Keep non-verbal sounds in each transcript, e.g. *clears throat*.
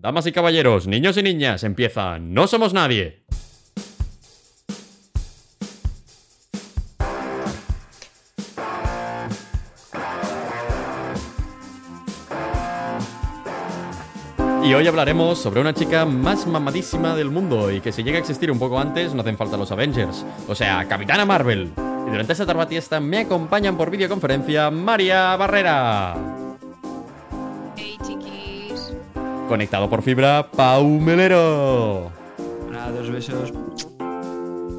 Damas y caballeros, niños y niñas, empieza No Somos Nadie. Y hoy hablaremos sobre una chica más mamadísima del mundo y que si llega a existir un poco antes no hacen falta los Avengers, o sea, Capitana Marvel. Y durante esta tarbatiesta me acompañan por videoconferencia María Barrera. Conectado por fibra, Pau Melero. Nada, dos besos.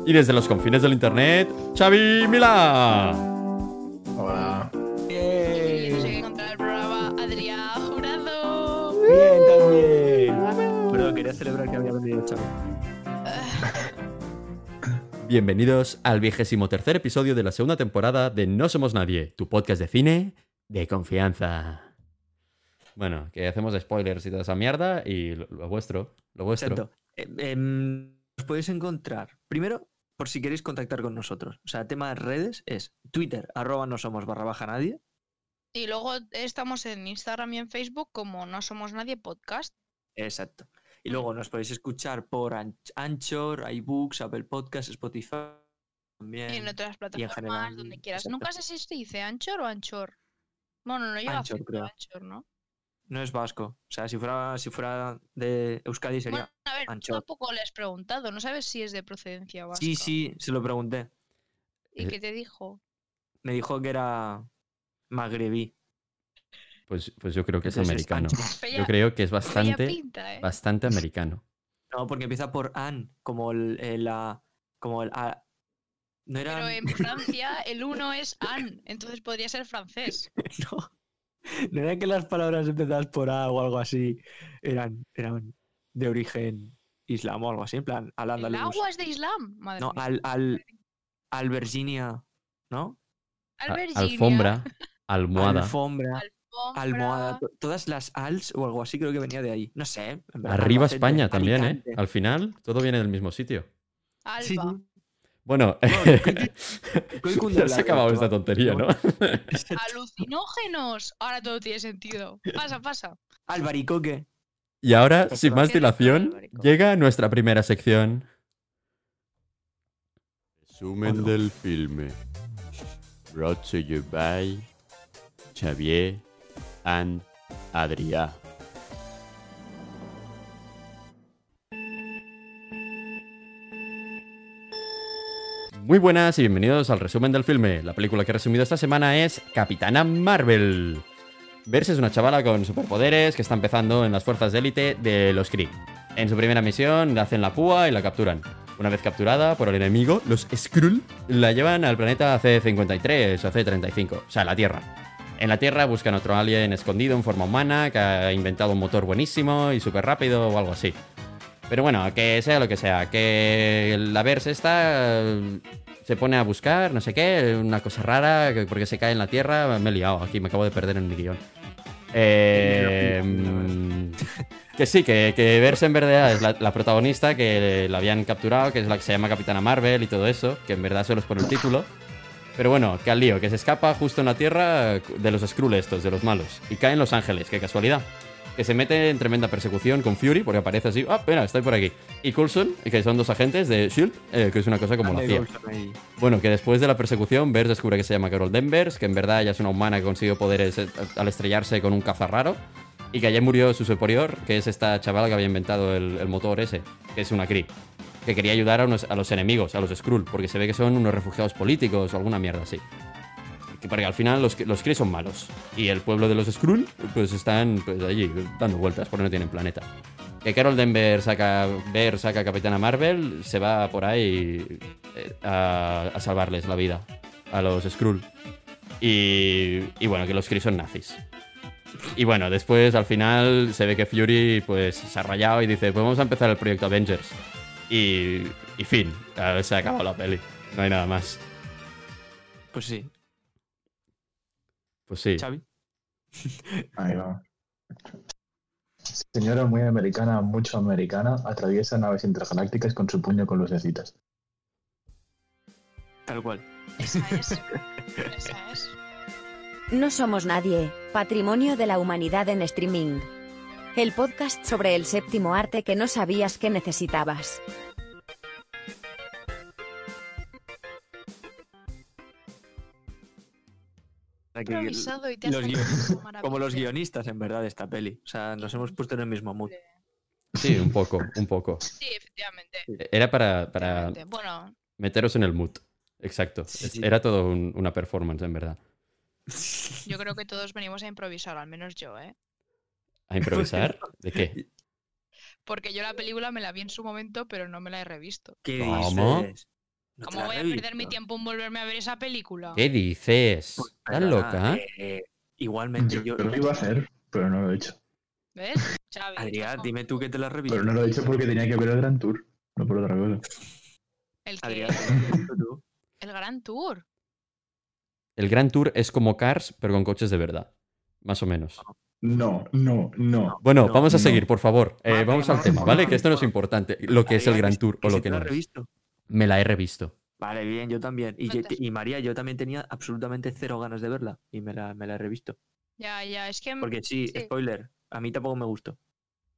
Y desde los confines del internet, Xavi Milá. Hola. Y Bien, nos encontrar el programa Adrián Jurado. bien también. Perdón, quería celebrar que había venido Xavi. *laughs* Bienvenidos al vigésimo tercer episodio de la segunda temporada de No Somos Nadie, tu podcast de cine de confianza. Bueno, que hacemos spoilers y toda esa mierda y lo, lo vuestro, lo vuestro. Exacto. Eh, em, os podéis encontrar, primero, por si queréis contactar con nosotros. O sea, tema de redes es Twitter, arroba no somos barra baja nadie. Y luego estamos en Instagram y en Facebook como No Somos Nadie Podcast. Exacto. Y luego nos podéis escuchar por An- Anchor, iBooks, Apple Podcasts, Spotify. También. Y en otras plataformas, general, donde quieras. exacto. Nunca sé si se dice Anchor o Anchor. Bueno, no lleva Anchor, acento creo. Anchor, ¿no? No es vasco. O sea, si fuera, si fuera de Euskadi sería. Bueno, a ver, tampoco le has preguntado. No sabes si es de procedencia vasca. Sí, sí, se lo pregunté. ¿Y Eh, qué te dijo? Me dijo que era magrebí. Pues, pues yo creo que es Entonces es americano. Yo creo que es bastante, pinta, ¿eh? bastante americano. No, porque empieza por an, como el, el, la- como el a- no era Pero en *laughs* Francia el uno es an, entonces podría ser francés. *laughs* no, *laughs* no era que las palabras empezadas por a o algo así eran, eran de origen islam o algo así, en plan al El agua es de Islam. Madre No, mía. al, al, al Virginia, ¿no? A- Alberginia, alfombra, almohada. Alfombra, alfombra, almohada, to- todas las als o algo así creo que venía de ahí. No sé. en verdad, Arriba Albacete, España también, ¿eh? Alicante. Al final, todo viene del mismo sitio. Alba. Sí, sí. Bueno, *laughs* ya se ha acabado esta tontería, ¿no? *laughs* *laughs* Alucinógenos. Ahora todo tiene sentido. Pasa, pasa. Albaricoque. Y ahora, sin más dilación, llega nuestra primera sección. Resumen Oh, no. del filme. Brought to you by Xavier and Adrià. Muy buenas y bienvenidos al resumen del filme. La película que he resumido esta semana es Capitana Marvel. Verse es una chavala con superpoderes que está empezando en las fuerzas de élite de los Kree. En su primera misión le hacen la púa y la capturan. Una vez capturada por el enemigo, los Skrull la llevan al planeta C-53 o C-35, o sea, la Tierra. En la Tierra buscan otro alien escondido en forma humana que ha inventado un motor buenísimo y súper rápido o algo así. Pero bueno, que sea lo que sea, que la Verse esta eh, se pone a buscar, no sé qué, una cosa rara, que porque se cae en la Tierra, me he liado aquí, me acabo de perder en mi guion. Eh, mm, que sí, que, que Verse en verdad es la, la protagonista que la habían capturado, que es la que se llama Capitana Marvel y todo eso, que en verdad solo es por el título. Pero bueno, que al lío, que se escapa justo en la Tierra de los Skrull estos, de los malos, y cae en Los Ángeles, qué casualidad que se mete en tremenda persecución con Fury, porque aparece así, ah, mira, estoy por aquí. Y Coulson, que son dos agentes de SHIELD, eh, que es una cosa como la CIA. Bueno, que después de la persecución, Bers descubre que se llama Carol Danvers, que en verdad ella es una humana que consiguió poderes eh, al estrellarse con un caza raro, y que allí murió su superior, que es esta chavala que había inventado el, el motor ese, que es una Kree, que quería ayudar a, unos- a los enemigos, a los Skrull, porque se ve que son unos refugiados políticos o alguna mierda así. Que porque al final los, los Kree son malos. Y el pueblo de los Skrull, pues están pues, allí dando vueltas porque no tienen planeta. Que Carol Denver saca, Ver saca a Capitana Marvel, se va por ahí eh, a, salvarles la vida a los Skrull. Y, y bueno, que los Kree son nazis. Y bueno, después al final se ve que Fury pues se ha rayado y dice, pues vamos a empezar el proyecto Avengers. Y, y fin, se acabado la peli. No hay nada más. Pues sí. Pues sí. Xavi. Ahí va. Señora muy americana, mucho americana, atraviesa naves intergalácticas con su puño con lucecitas. Tal cual. Esa es. *laughs* Esa es. No somos nadie, patrimonio de la humanidad en streaming. el podcast sobre el séptimo arte que no sabías que necesitabas. Para que- Improvisado y te has los salido guionistas- como los guionistas, en verdad, de esta peli. O sea, nos hemos puesto en el mismo mood. Sí, un poco, un poco. Sí, efectivamente. Era para, para efectivamente. Bueno, meteros en el mood. Exacto. Sí. Era todo un- una performance, en verdad. yo creo que todos venimos a improvisar, al menos yo, ¿eh? ¿A improvisar? ¿De qué? Porque yo la película me la vi en su momento, pero no me la he revisto. ¿Qué ¿Cómo? dices? ¿No ¿Cómo voy a perder mi tiempo en volverme a ver esa película? ¿Qué dices? Pues, ¿Estás loca? eh, igualmente Yo, yo... lo iba a hacer, pero no lo he hecho. ¿Ves? Xavi, *laughs* Adrián, dime tú que te la has revisto. Pero no lo he hecho porque tenía que ver el Gran Tour, no por otra cosa. El, que- Adrián, tú. *laughs* el Gran Tour. El Grand Tour es como Cars, pero con coches de verdad. Más o menos. No, no, no. Bueno, No, vamos a no. seguir, por favor. Eh, Vale, vamos al tema, vale, Que esto no es importante. Lo que es el Grand Tour o lo que no es. revisto. Me la he revisto. Vale, bien, yo también. Y, yo- Cuentas. y María, yo también tenía absolutamente cero ganas de verla. Y me la, me la he revisto. Ya, ya, es que Porque sí, Sí. spoiler, a mí tampoco me gustó.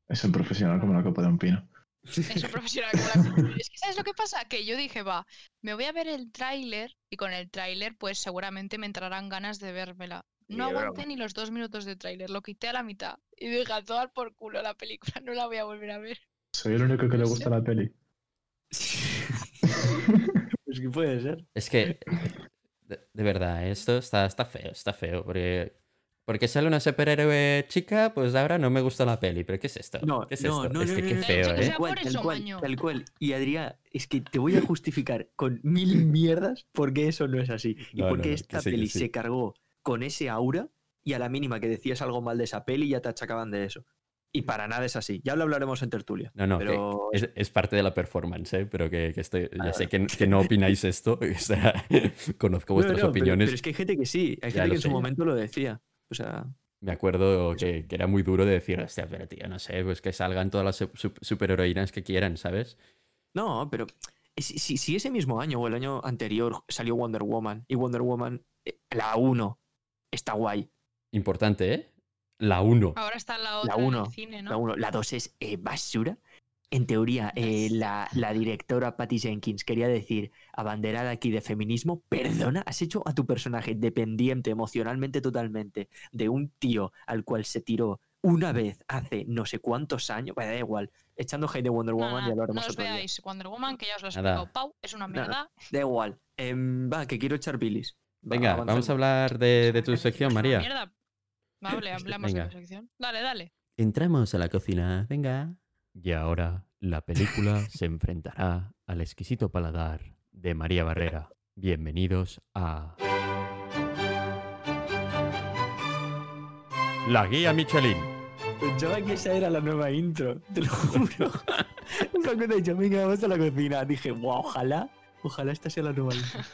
Es un profesional como la copa de un pino. es un profesional como la. Es que ¿sabes lo que pasa? Que yo dije, va, me voy a ver el tráiler y con el tráiler pues seguramente me entrarán ganas de vérmela. No aguanté ni los dos minutos de tráiler, lo quité a la mitad y dije, a tomar por culo la película, *laughs* no la voy a volver a ver. Soy el único que le gusta la peli. *laughs* pues que puede ser. Es que, de, de verdad, esto está, está feo, está feo. Porque, porque sale una superhéroe chica, pues ahora no me gusta la peli. ¿Pero qué es esto? No, ¿Qué es no, esto? no, es no, que no, qué no, feo, ¿eh? sea- por tal eso, cual, tal cual. Y Adrián, es que te voy a justificar con mil *laughs* mierdas por qué eso no es así. Y No, por no, qué no, esta sí, peli sí. se cargó con ese aura y a la mínima que decías algo mal de esa peli ya te achacaban de eso. Y para nada es así. Ya lo hablaremos en tertulia. No, no, pero es, es parte de la performance, ¿eh? Pero que, que estoy, ya Ah, sé que, que no opináis esto. *laughs* o sea, conozco No, vuestras no, opiniones. Pero, es que hay gente que sí. Hay gente que en su ya. momento lo decía. O sea, Me acuerdo que, que era muy duro de decir, hostia, pero tío, no sé, pues que salgan todas las su- su- superheroínas que quieran, ¿sabes? no, pero si, si- si ese mismo año o el año anterior salió Wonder Woman y Wonder Woman, eh, la 1, está guay. Importante, ¿eh? La 1. Ahora está la otra La en uno, el cine, La ¿no? 1, la 2 es eh, basura. En teoría, eh, la, la directora Patty Jenkins quería decir, abanderada aquí de feminismo, perdona, has hecho a tu personaje dependiente emocionalmente totalmente de un tío al cual se tiró una vez hace no sé cuántos años, bueno, da igual, echando hate de Wonder No, Woman no, ya lo no haremos os otro día. veáis Wonder Woman, que ya os lo he explicado. Pau, es una Nada. mierda. Da igual. Em, va, que quiero echar bilis. Va, Venga, vamos a hablar de, de tu sección, Es una María. mierda. Vale, *laughs* hablamos Venga. de la sección. Dale, dale. Entramos a la cocina, venga. Y ahora la película se enfrentará al exquisito paladar de María Barrera. Bienvenidos a... La guía Michelin. Pensaba que esa era la nueva intro, te lo juro. *laughs* Cuando he dicho, venga, vamos a la cocina, dije, wow, ojalá, ojalá esta sea la nueva intro. *laughs*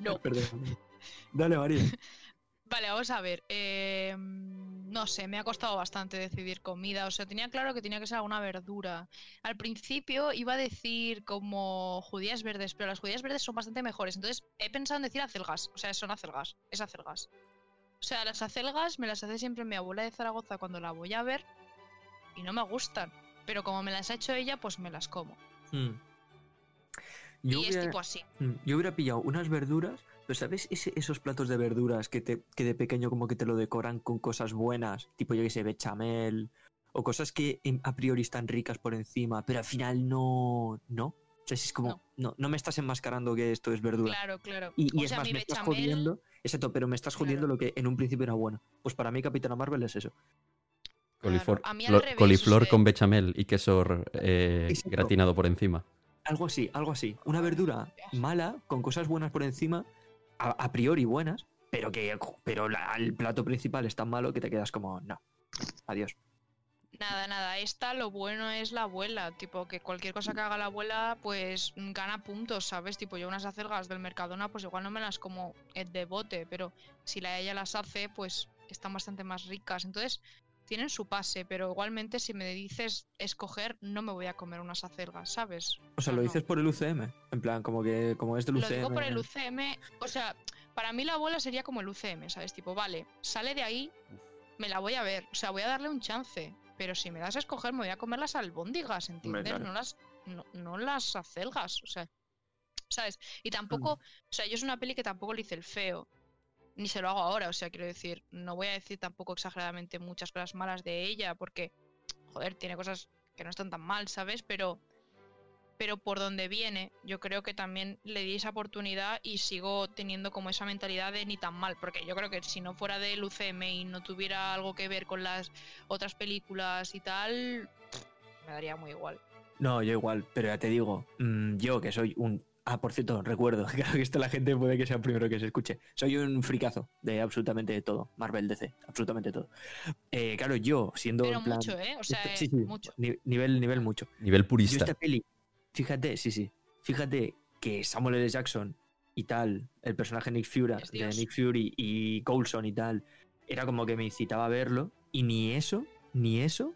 No. Perdón. Dale, María. Vale, vamos a ver. eh, no sé, me ha costado bastante decidir comida. O sea, tenía claro que tenía que ser alguna verdura. Al principio iba a decir como judías verdes, pero las judías verdes son bastante mejores. Entonces he pensado en decir acelgas. O sea, son acelgas. Es acelgas. O sea, las acelgas me las hace siempre mi abuela de Zaragoza cuando la voy a ver y no me gustan. Pero como me las ha hecho ella, pues me las como. Mm. Yo, y es tipo así. mm, yo hubiera pillado unas verduras, pero ¿sabes ese- esos platos de verduras que, te, que de pequeño como que te lo decoran con cosas buenas? Tipo, yo que sé, bechamel, o cosas que a priori están ricas por encima, pero al final no... ¿No? O sea, si es como, No. no, no me estás enmascarando que esto es verdura. Claro, claro. Y, y o es sea, más, mi me estás jodiendo. Exacto, pero me estás jodiendo Claro. lo que en un principio era bueno. Pues para mí, Capitana Marvel es eso. Coliflor, a mí al lo- revés, coliflor con bechamel y queso eh, gratinado por encima. Algo así, algo así. Una verdura mala, con cosas buenas por encima, a, priori buenas, pero que pero la- el plato principal es tan malo que te quedas como, no. Adiós. Nada, nada. Esta lo bueno es la abuela. Tipo, que cualquier cosa que haga la abuela, pues gana puntos, ¿sabes? Tipo, yo unas acelgas del Mercadona, pues igual no me las como eh, de bote, pero si la ella las hace, pues están bastante más ricas. Entonces, tienen su pase, pero igualmente si me dices escoger, no me voy a comer unas acelgas, ¿sabes? O sea, lo no. dices por el UCM. En plan, como que como es del Lo UCM. digo por el UCM, o sea, para mí la abuela sería como el UCM, ¿sabes? Tipo, vale, sale de ahí, me la voy a ver. O sea, voy a darle un chance. Pero si me das a escoger, me voy a comer las albóndigas, ¿entiendes? claro. No las, no, no las acelgas. O sea, ¿sabes? Y tampoco, o sea, yo es una peli que tampoco le hice el feo. Ni se lo hago ahora, o sea, quiero decir, no voy a decir tampoco exageradamente muchas cosas malas de ella, porque, joder, tiene cosas que no están tan mal, ¿sabes? Pero, pero por donde viene, yo creo que también le di esa oportunidad y sigo teniendo como esa mentalidad de ni tan mal, porque yo creo que si no fuera del UCM y no tuviera algo que ver con las otras películas y tal, me daría muy igual. No, yo igual, pero ya te digo, mm, yo que soy un... Ah, por cierto, recuerdo, *laughs* claro que esto la gente puede que sea el primero que se escuche. Soy un fricazo de absolutamente todo, Marvel, DC, absolutamente todo. Eh, claro, yo, siendo Pero en plan... mucho, ¿eh? O sea, Este- sí, sí, mucho. ni- nivel, nivel mucho. Nivel Yo purista. esta peli, fíjate, sí, sí, fíjate que Samuel L. Jackson y tal, el personaje Nick Fury, de. Nick Fury y Coulson y tal, era como que me incitaba a verlo y ni eso, ni eso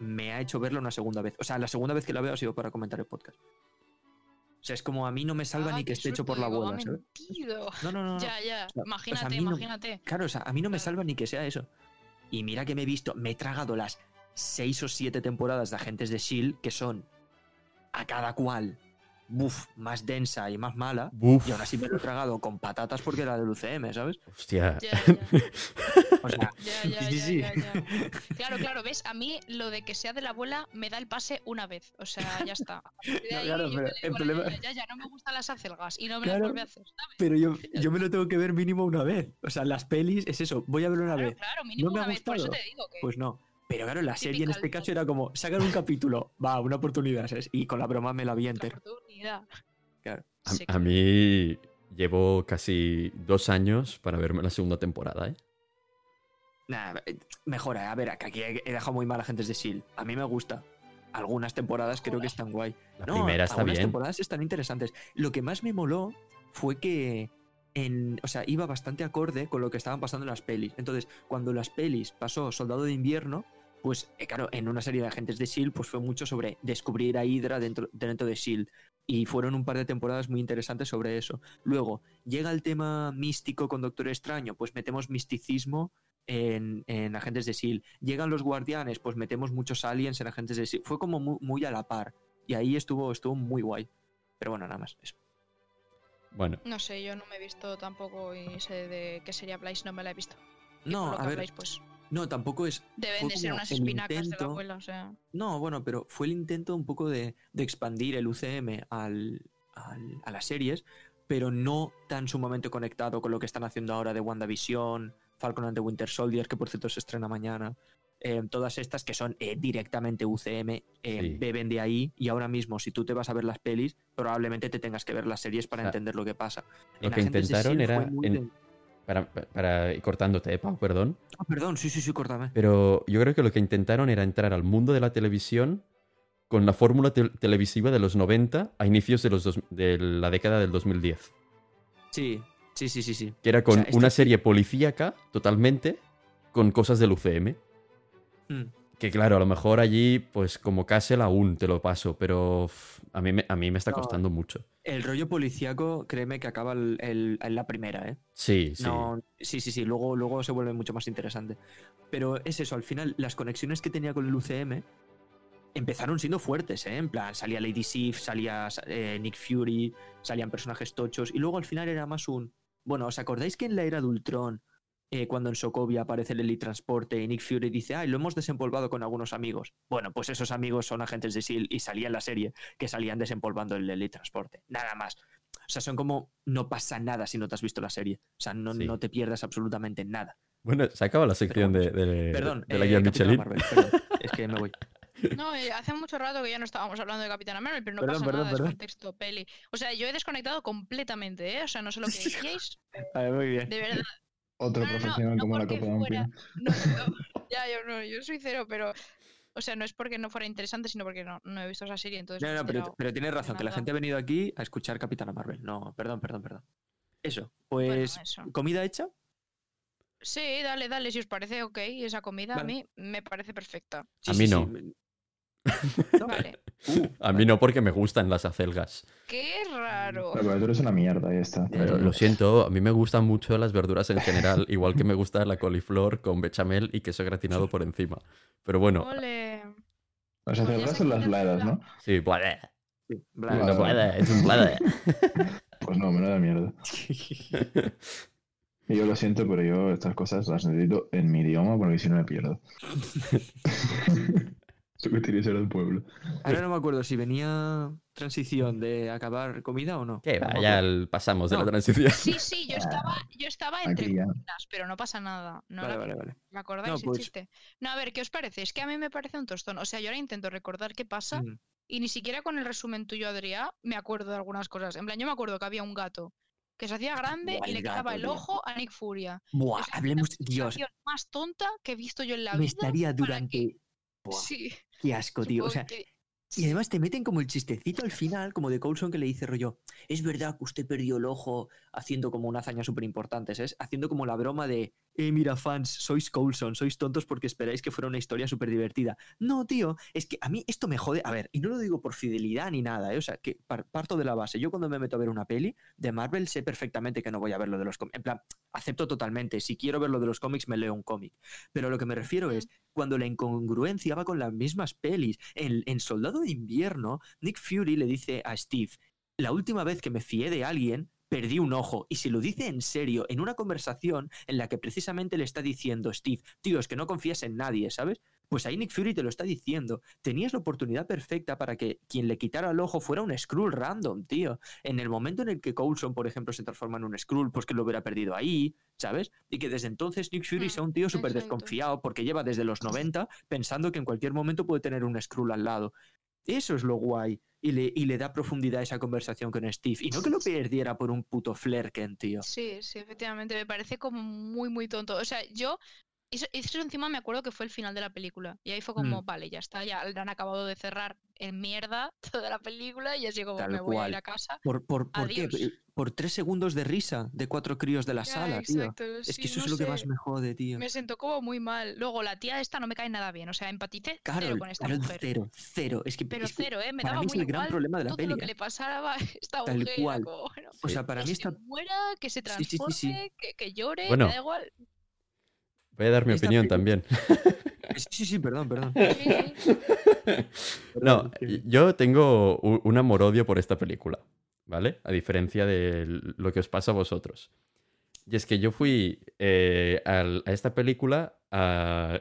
me ha hecho verlo una segunda vez. O sea, la segunda vez que la veo ha sido para comentar el podcast. O sea, es como a mí no me salva Ah, ni que qué esté hecho por la abuela, ¿sabes? No, no, no. Ya, ya. sea, Imagínate, no- imagínate. Claro, o sea, a mí no me salva ni que sea eso. Y mira que me he visto, me he tragado las seis o siete temporadas de Agentes de Shield, que son a cada cual, buf, más densa y más mala. Buf. Y aún así me lo he tragado con patatas porque era del UCM, ¿sabes? Hostia. Ya, ya. *laughs* O sea, Ya, ya, sí, ya, sí. ya, ya. Claro, claro, ves, a mí lo de que sea de la abuela me da el pase una vez. O sea, ya está. No, claro, pero el problema- ya, ya, ya, no me gustan las acelgas y no me Claro. las vuelve a hacer. ¿sabes? Pero yo, yo me lo tengo que ver mínimo una vez. O sea, las pelis es eso, voy a verlo una Claro, vez. claro, mínimo me ha una vez. Por eso te digo que. Pues no. Pero claro, la serie en este caso era como, sacar un capítulo, va, una oportunidad, ¿sabes? Y con la broma me la vi entera. oportunidad. Claro. A, Sí, a mí llevo casi dos años para verme la segunda temporada, ¿eh? Nah, eh, mejora, a ver, que aquí he he dejado muy mal a Agentes de S.H.I.E.L.D. A mí me gusta. Algunas temporadas creo que están guay. La No, primera está algunas bien. temporadas están interesantes. Lo que más me moló fue que en, o sea, iba bastante acorde con lo que estaban pasando en las pelis. Entonces, cuando las pelis pasó Soldado de Invierno, pues eh, claro, en una serie de agentes de S.H.I.E.L.D. pues fue mucho sobre descubrir a Hydra dentro, dentro de S.H.I.E.L.D. Y fueron un par de temporadas muy interesantes sobre eso. Luego, llega el tema místico con Doctor Extraño, pues metemos misticismo en, en Agentes de S.H.I.E.L.D. Llegan los guardianes, pues metemos muchos aliens en Agentes de S.H.I.E.L.D. Fue como muy, muy a la par. Y ahí estuvo, estuvo muy guay. Pero bueno, nada más. Eso. Bueno, No sé, yo no me he visto tampoco y sé de qué sería Blaze, no me la he visto. No, a ver, habláis, pues no, tampoco es. deben de ser unas espinacas de la abuela, o sea. No, bueno, pero fue el intento un poco de, de expandir el UCM al, al- a las series, pero no tan sumamente conectado con lo que están haciendo ahora de WandaVision, Falcon and the Winter Soldier, que por cierto se estrena mañana. eh, todas estas que son eh, directamente UCM, eh, Sí. beben de ahí y ahora mismo si tú te vas a ver las pelis, probablemente te tengas que ver las series para O sea, entender lo que pasa. lo En que de intentaron era. en- para, para- y cortándote, eh, Pau, perdón. Ah, perdón, sí, sí, sí, córtame. Pero yo creo que lo que intentaron era entrar al mundo de la televisión con la fórmula tel- televisiva de los 90 a inicios de, los dos- de la década del 2010. Sí, sí, sí, sí, sí. Que era con sea, una sí- serie policíaca totalmente con cosas del UCM. Mm. Que claro, a lo mejor allí, pues como Castle aún te lo paso, pero a mí me, a mí me está No. costando mucho. El rollo policíaco, créeme que acaba el- el- en la primera, ¿eh? Sí, sí. No, sí, sí, sí, luego, luego se vuelve mucho más interesante. Pero es eso, al final, las conexiones que tenía con el UCM empezaron siendo fuertes, ¿eh? En plan, salía Lady Sif, salía eh, Nick Fury, salían personajes tochos, y luego al final era más un. Bueno, ¿os acordáis que en la era de Ultron, eh, cuando en Sokovia aparece el Transporte y Nick Fury dice, ay, lo hemos desempolvado con algunos amigos? Bueno, pues esos amigos son agentes de SEAL y salía en la serie que salían desempolvando el Transporte. Nada más. O sea, son como no pasa nada si no te has visto la serie. O sea, no, Sí. no te pierdas absolutamente nada. Bueno, se acaba la sección de, Perdón, de la eh, guía Michelin. Marvel, perdón, es que me voy. *laughs* No, eh, hace mucho rato que ya no estábamos hablando de Capitana Marvel, pero no Perdón, pasa perdón, nada, perdón. es contexto peli. O sea, yo he desconectado completamente, ¿eh? O sea, no sé lo que *laughs* decíais, A ver, muy bien. de verdad. Otro No, no, no, profesional no como la Copa de fuera- no, *laughs* ya, yo no, yo soy cero, pero. O sea, no es porque no fuera interesante, sino porque no, no he visto esa serie, entonces. No, no, pero, pero tienes razón, que la gente ha venido aquí a escuchar Capitana Marvel. No, perdón, perdón, perdón. Eso, Bueno, pues, eso. ¿comida hecha? Sí, dale, dale, si os parece ok, esa comida a mí me parece perfecta. A mí no. *laughs* Vale. Uh, A mí no, porque me gustan las acelgas. Qué raro. La verdura es una mierda, ya está. Pero lo siento, a mí me gustan mucho las verduras en general, *laughs* igual que me gusta la coliflor con bechamel y queso gratinado por encima. Pero bueno, Ole. Las acelgas son las bladas, ¿no? sí, bleh, sí, no puede, es un bleh. *laughs* Pues no, menuda mierda. Y yo lo siento, pero yo estas cosas las necesito en mi idioma porque si no me pierdo. Eso que ser del pueblo. Ahora no me acuerdo si venía transición de acabar comida o no. Que me va, ya el- pasamos de la transición. Sí, sí, yo estaba, yo estaba entre comidas, pero no pasa nada. No Vale, la- vale, vale. ¿Me acordáis No, el pues- chiste? No, a ver, ¿qué os parece? Es que a mí me parece un tostón. O sea, yo ahora intento recordar qué pasa Mm. y ni siquiera con el resumen tuyo, Adrián, me acuerdo de algunas cosas. En plan, yo me acuerdo que había un gato que se hacía grande Buah, y el le quitaba gato, el ojo a Nick Furia. Buah, Es la hablemos. Dios, más tonta que he visto yo en la me vida. estaría para que- durante. Buah, Sí, qué asco, tío. O sea, que- Y además te meten como el chistecito al final, como de Coulson que le dice rollo, es verdad que usted perdió el ojo haciendo como una hazaña súper importante, ¿sabes? Haciendo como la broma de, eh, mira fans, sois Coulson, sois tontos porque esperáis que fuera una historia súper divertida. No, tío, es que a mí esto me jode, a ver, y no lo digo por fidelidad ni nada, ¿eh? O sea, que par- parto de la base, yo cuando me meto a ver una peli de Marvel sé perfectamente que no voy a ver lo de los cómics, en plan, acepto totalmente, si quiero ver lo de los cómics me leo un cómic, pero a lo que me refiero es, cuando la incongruencia va con las mismas pelis. En, en Soldado de Invierno, Nick Fury le dice a Steve, la última vez que me fié de alguien, perdí un ojo. Y se lo dice en serio, en una conversación en la que precisamente le está diciendo, Steve, tío, es que no confías en nadie, ¿sabes? Pues ahí Nick Fury te lo está diciendo. Tenías la oportunidad perfecta para que quien le quitara el ojo fuera un Skrull random, tío. En el momento en el que Coulson, por ejemplo, se transforma en un Skrull, pues que lo hubiera perdido ahí, ¿sabes? Y que desde entonces Nick Fury Mm, sea un tío súper desconfiado porque lleva desde los 90 pensando que en cualquier momento puede tener un Skrull al lado. Eso es lo guay. Y le, y le da profundidad a esa conversación con Steve. Y no que lo perdiera por un puto Flerken, tío. Sí, sí, efectivamente, me parece como muy, muy tonto. O sea, yo, eso, eso encima me acuerdo que fue el final de la película. Y ahí fue como, Mm. vale, ya está, ya han acabado de cerrar en mierda *laughs* toda la película y así como Tal me voy a ir a casa. ¿Por, por, por qué? Adiós. Por tres segundos de risa de cuatro críos de la Ya, sala, tío. Es sí, que eso no es lo que más me jode, tío. Me sentó como muy mal. Luego, la tía esta no me cae nada bien. O sea, empaticé Claro, cero con esta pero mujer. cero, cero. Es que, Pero es que cero, ¿eh? Me para daba mí es muy el gran igual problema de la todo peli. lo que ¿eh? le pasara a *laughs* esta Tal mujer. cual. como, bueno, O sea, para que mí se está... muera, que se Sí, sí, sí, transforme, sí. Que, que llore, Bueno. me da igual. Voy a dar mi opinión también. *laughs* Sí, sí, sí, perdón, perdón. No, yo tengo un amor-odio por esta película, ¿vale? A diferencia de lo que os pasa a vosotros. Y es que yo fui eh, al- a esta película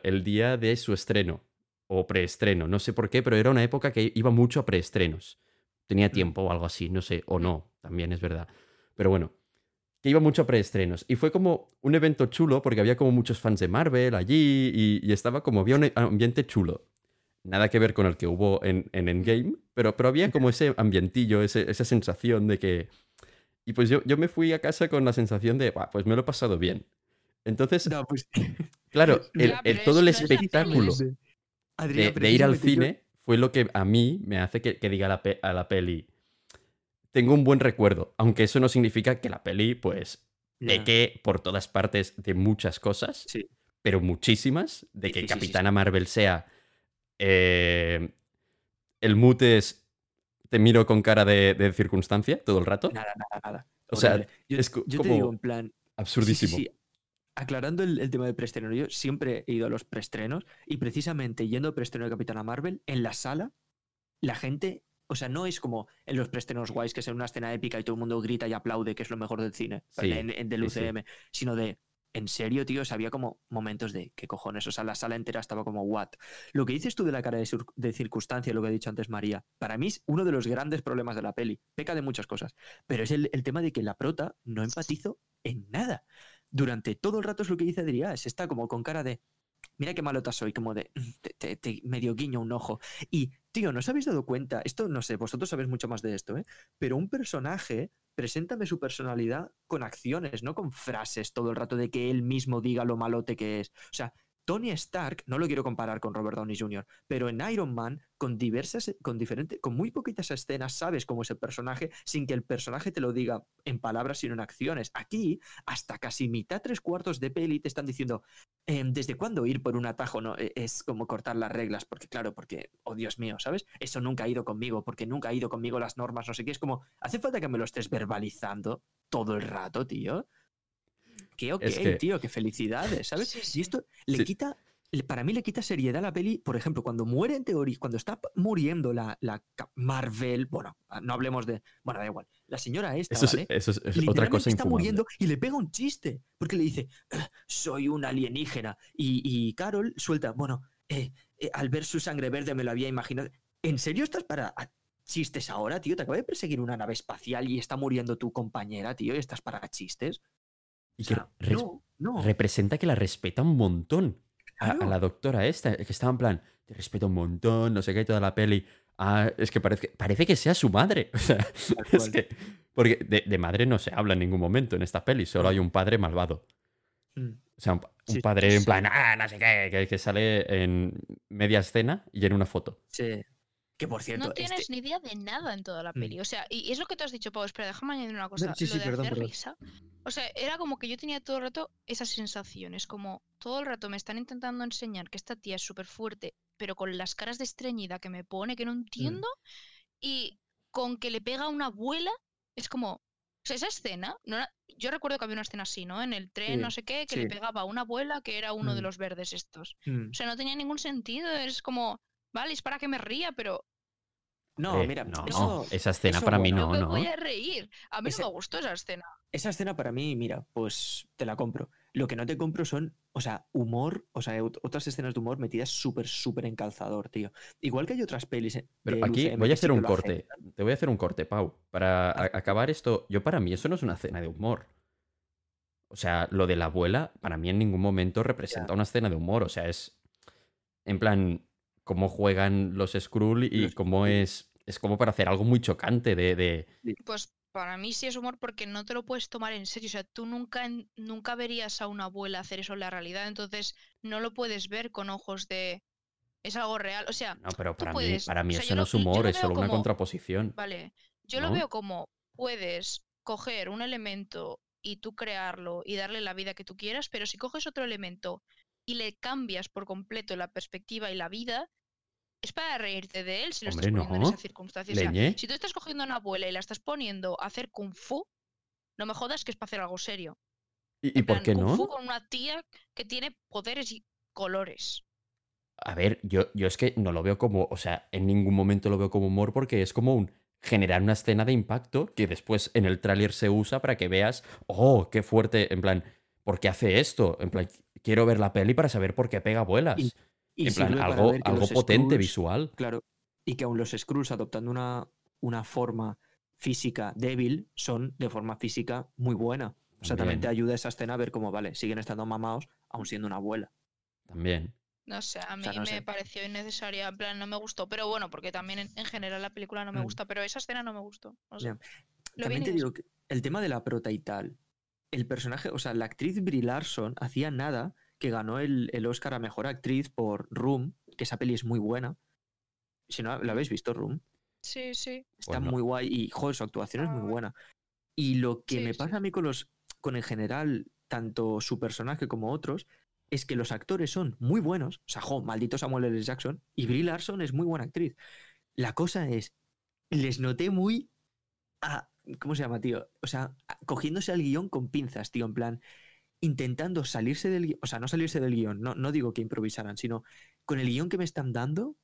el día de su estreno, o preestreno, no sé por qué, pero era una época que iba mucho a preestrenos. Tenía tiempo o algo así, no sé, o no, también es verdad. Pero bueno, que iba mucho a preestrenos. Y fue como un evento chulo porque había como muchos fans de Marvel allí y, y estaba como, había un ambiente chulo. Nada que ver con el que hubo en, en Endgame, pero, pero había como ese ambientillo, ese- esa sensación de que... Y pues yo, yo me fui a casa con la sensación de, "Buah, pues me lo he pasado bien. Entonces, No, pues... *laughs* claro, el, el- todo el espectáculo de, de ir al cine fue lo que a mí me hace que, que diga la pe- a la peli. Tengo un buen recuerdo, aunque eso no significa que la peli, pues, Ya. peque por todas partes de muchas cosas, Sí. pero muchísimas, de que sí, sí, sí, Capitana Marvel sea eh, el mute es te miro con cara de, de circunstancia todo el rato. Nada, nada, nada. O sea, yo, es yo te digo en plan, absurdísimo. Aclarando el, el tema de preestreno, yo siempre he ido a los preestrenos y precisamente yendo a preestreno de Capitana Marvel, en la sala, la gente, o sea, no es como en los preestrenos guays que es una escena épica y todo el mundo grita y aplaude, que es lo mejor del cine, Sí, en, en- del sí. UCM, sino de, en serio, tío, o sea, había como momentos de, ¿qué cojones? O sea, la sala entera estaba como, ¿what? Lo que dices tú de la cara de, circunstancia, lo que ha dicho antes María, para mí es uno de los grandes problemas de la peli. Peca de muchas cosas, pero es el, el tema de que la prota no empatizo en nada. Durante todo el rato es lo que dice Adrián, se está como con cara de, mira qué malota soy, como de, te, medio guiño un ojo. Y, tío, ¿no os habéis dado cuenta? Esto no sé, vosotros sabéis mucho más de esto, ¿eh? Pero un personaje, preséntame su personalidad con acciones, no con frases todo el rato de que él mismo diga lo malote que es. O sea, Tony Stark, no lo quiero comparar con Robert Downey Jr., pero en Iron Man, con diversas, con diferentes, con muy poquitas escenas, sabes cómo es el personaje sin que el personaje te lo diga en palabras, sino en acciones. Aquí, hasta casi mitad, tres cuartos de peli te están diciendo, eh, ¿desde cuándo ir por un atajo no E- es como cortar las reglas? Porque claro, porque, oh Dios mío, ¿sabes? Eso nunca ha ido conmigo, porque nunca ha ido conmigo las normas, no sé qué. Es como, hace falta que me lo estés verbalizando todo el rato, tío. Que ok, Es que- tío, qué felicidades, ¿sabes? Sí, Y esto le Sí. quita, para mí le quita seriedad a la peli, por ejemplo, cuando muere en teoría, cuando está muriendo la, Marvel, bueno, no hablemos de, bueno, da igual, la señora esta, Eso es, ¿vale? eso es- es otra cosa está infumable. muriendo y le pega un chiste, porque le dice, "Ah, soy un alienígena. Y, y Carol suelta, bueno, eh, eh, al ver su sangre verde me lo había imaginado. ¿En serio estás para chistes ahora, tío? Te acaba de perseguir una nave espacial y está muriendo tu compañera, tío, y estás para chistes. Y O que sea, no, no. representa que la respeta un montón. A, la doctora esta, que estaba en plan, te respeto un montón, no sé qué, toda la peli. Ah, es que parece, parece que sea su madre. *laughs* O sea, es que. Porque de, de madre no se habla en ningún momento en esta peli, solo hay un padre malvado. Mm. O sea, un, pa- un Sí, padre en plan, ah, no sé qué, que, que sale en media escena y en una foto. Sí. Que por cierto, No tienes este- ni idea de nada en toda la Mm. peli. O sea, y es lo que tú has dicho, Pau. Espera, déjame añadir una cosa. sí, lo sí, de perdón, hacer perdón. risa. O sea, era como que yo tenía todo el rato esas sensaciones. Como todo el rato me están intentando enseñar que esta tía es súper fuerte, pero con las caras de estreñida que me pone que no Mm. entiendo. Y con que le pega a una abuela, es como. O sea, esa escena. No era- yo recuerdo que había una escena así, ¿no? En el tren, Sí, no sé qué, que le pegaba a una abuela que era uno de Mm. los verdes estos. O sea, no tenía ningún sentido. Es como. Vale, es para que me ría, pero No, Eh, mira, no, eso- esa escena eso para mí bueno. no, me no. voy a reír. A mí no me gustó esa escena. Esa escena para mí, mira, pues te la compro. Lo que no te compro son, o sea, humor, o sea, ot- otras escenas de humor metidas súper, súper en calzador, tío. Igual que hay otras pelis. eh, Pero aquí UCM voy a hacer un corte. Te voy a hacer un corte, Pau. Para acabar esto, yo para mí eso no es una escena de humor. O sea, lo de la abuela, para mí en ningún momento representa una escena de humor. O sea, es en plan cómo juegan los Skrull y Los cómo es. Es como para hacer algo muy chocante de. de- Pues para mí sí es humor porque no te lo puedes tomar en serio. O sea, tú nunca, en- nunca verías a una abuela hacer eso en la realidad. Entonces no lo puedes ver con ojos de. Es algo real. O sea, No, pero tú para mí, puedes- para mí o sea, eso no lo- es humor, es solo una contraposición. vale. Yo lo veo como puedes coger un elemento y tú crearlo y darle la vida que tú quieras, pero si coges otro elemento y le cambias por completo la perspectiva y la vida, es para reírte de él si lo Hombre, estás poniendo en no. esa circunstancia. O sea, si tú estás cogiendo a una abuela y la estás poniendo a hacer kung fu, no me jodas que es para hacer algo serio. ¿Y, y En por plan, qué kung fu no? con una tía que tiene poderes y colores. A ver, yo, yo es que no lo veo como. O sea, en ningún momento lo veo como humor porque es como un. Generar una escena de impacto que después en el tráiler se usa para que veas, oh, qué fuerte, en plan, ¿por qué hace esto? En plan, quiero ver la peli para saber por qué pega abuelas. Y- en plan, algo, algo los potente Skrulls- visual. Claro. Y que aún los Skrulls adoptando una, una forma física débil son de forma física muy buena. O sea, también te ayuda esa escena a ver cómo, vale, siguen estando mamados aún siendo una abuela. También. No sé, a mí sea, no me sé. pareció innecesaria, en plan, no me gustó. Pero bueno, porque también en, en general la película no me Mm. gusta, pero esa escena no me gustó. no sé. Ya. Lo También te digo que el tema de la prota y tal, el personaje, o sea, la actriz Brie Larson hacía nada que ganó el, el Oscar a Mejor Actriz por Room, que esa peli es muy buena. Si no, ¿la habéis visto, Room? Sí, sí. Está Pues muy guay y, joder, su actuación es Ah, muy bueno. buena. Y lo que Sí, me sí. pasa a mí con los, con en general, tanto su personaje como otros, es que los actores son muy buenos. O sea, jo, maldito Samuel L. Jackson. Y Brie Larson es muy buena actriz. La cosa es, les noté muy... a- ¿Cómo se llama, tío? O sea, cogiéndose al guion con pinzas, tío, en plan, intentando salirse del guion, o sea, no salirse del guion, no, no digo que improvisaran, sino con el guion que me están dando,